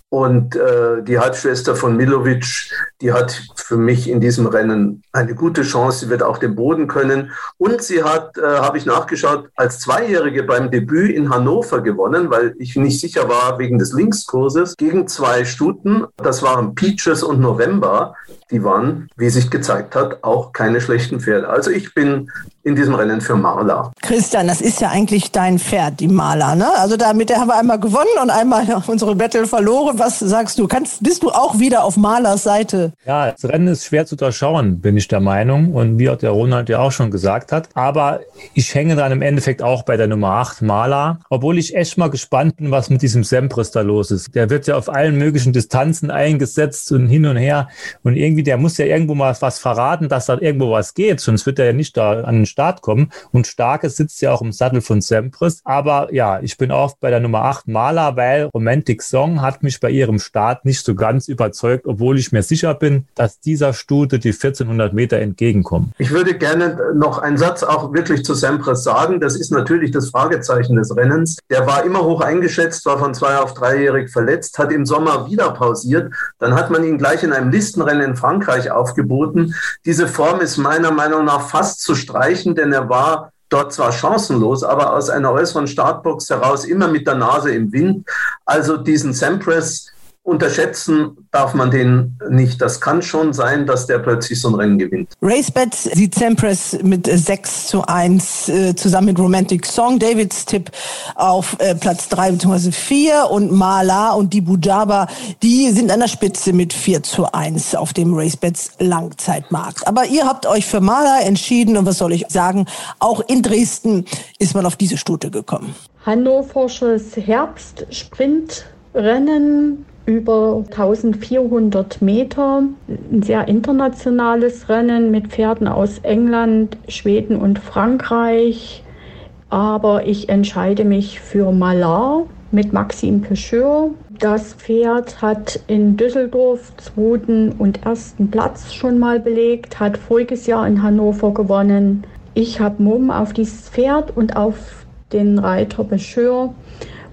Und äh, die Halbschwester von Milovic, die hat für mich in diesem Rennen eine gute Chance. Sie wird auch den Boden können. Und sie hat, äh, habe ich nachgeschaut, als Zweijährige beim Debüt in Hannover gewonnen, weil ich nicht sicher war wegen des Linkskurses, gegen zwei Stuten. Das waren Peaches und November. Die waren, wie sich gezeigt hat, auch keine schlechten Pferde. Also ich bin in diesem Rennen für Marla. Christian, das ist ja eigentlich dein Pferd, die Marla. Ne? Also damit haben wir einmal gewonnen und einmal [laughs] unsere Battle verloren. Was sagst du? Kannst, bist du auch wieder auf Marlas Seite? Ja, das Rennen ist schwer zu durchschauen, bin ich der Meinung. Und wie auch der Ronald ja auch schon gesagt hat. Aber ich hänge dann im Endeffekt auch bei der Nummer 8, Marla. Obwohl ich echt mal gespannt bin, was mit diesem Sempris da los ist. Der wird ja auf allen möglichen Distanzen eingesetzt und hin und her. Und irgendwie, der muss ja irgendwo mal was verraten, dass da irgendwo was geht. Sonst wird er ja nicht da an den Start kommen. Und Starke sitzt ja auch im Sattel von Sempris. Aber ja, ich bin auch bei der Nummer 8 Maler, weil Romantic Song hat mich bei ihrem Start nicht so ganz überzeugt, obwohl ich mir sicher bin, dass dieser Stute die 1400 Meter entgegenkommen. Ich würde gerne noch einen Satz auch wirklich zu Sempris sagen. Das ist natürlich das Fragezeichen des Rennens. Der war immer hoch eingeschätzt, war von zwei auf dreijährig verletzt, hat im Sommer wieder pausiert. Dann hat man ihn gleich in einem Listenrennen in Frankreich aufgeboten. Diese Form ist meiner Meinung nach fast zu streichen denn er war dort zwar chancenlos, aber aus einer äußeren Startbox heraus immer mit der Nase im Wind. Also diesen Sampras unterschätzen darf man den nicht. Das kann schon sein, dass der plötzlich so ein Rennen gewinnt. RaceBet sieht Sampras mit 6 zu 1 äh, zusammen mit Romantic Song. Davids Tipp auf äh, Platz 3 bzw. 4 und Mala und die Bujaba, die sind an der Spitze mit 4 zu 1 auf dem RaceBets Langzeitmarkt. Aber ihr habt euch für Mala entschieden und was soll ich sagen, auch in Dresden ist man auf diese Stute gekommen. Hannoversches Herbstsprintrennen über 1400 Meter. Ein sehr internationales Rennen mit Pferden aus England, Schweden und Frankreich. Aber ich entscheide mich für Malar mit Maxime Pecheur. Das Pferd hat in Düsseldorf zweiten und ersten Platz schon mal belegt, hat voriges Jahr in Hannover gewonnen. Ich habe Mumm auf dieses Pferd und auf den Reiter Pecheur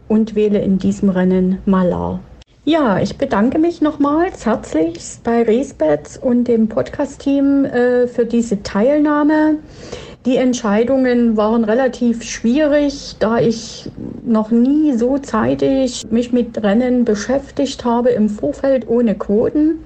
und wähle in diesem Rennen Malar. Ja, ich bedanke mich nochmals herzlichst bei Resbets und dem Podcast-Team äh, für diese Teilnahme. Die Entscheidungen waren relativ schwierig, da ich noch nie so zeitig mich mit Rennen beschäftigt habe im Vorfeld ohne Quoten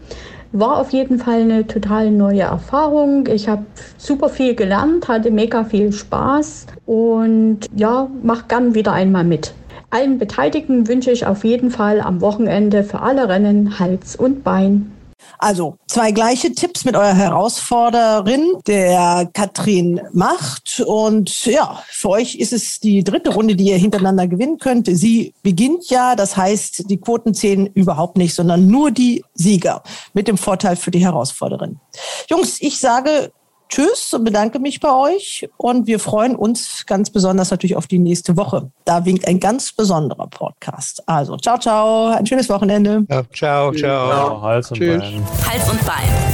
war auf jeden Fall eine total neue Erfahrung. Ich habe super viel gelernt, hatte mega viel Spaß und ja, mach gern wieder einmal mit. Allen Beteiligten wünsche ich auf jeden Fall am Wochenende für alle Rennen Hals und Bein. Also zwei gleiche Tipps mit eurer Herausforderin, der Katrin Macht. Und ja, für euch ist es die dritte Runde, die ihr hintereinander gewinnen könnt. Sie beginnt ja, das heißt, die Quoten zählen überhaupt nicht, sondern nur die Sieger mit dem Vorteil für die Herausforderin. Jungs, ich sage Tschüss und bedanke mich bei euch. Und wir freuen uns ganz besonders natürlich auf die nächste Woche. Da winkt ein ganz besonderer Podcast. Also, ciao, ciao. Ein schönes Wochenende. Ja, ciao, ciao. ciao. Hals und Tschüss. Bein. Hals und Bein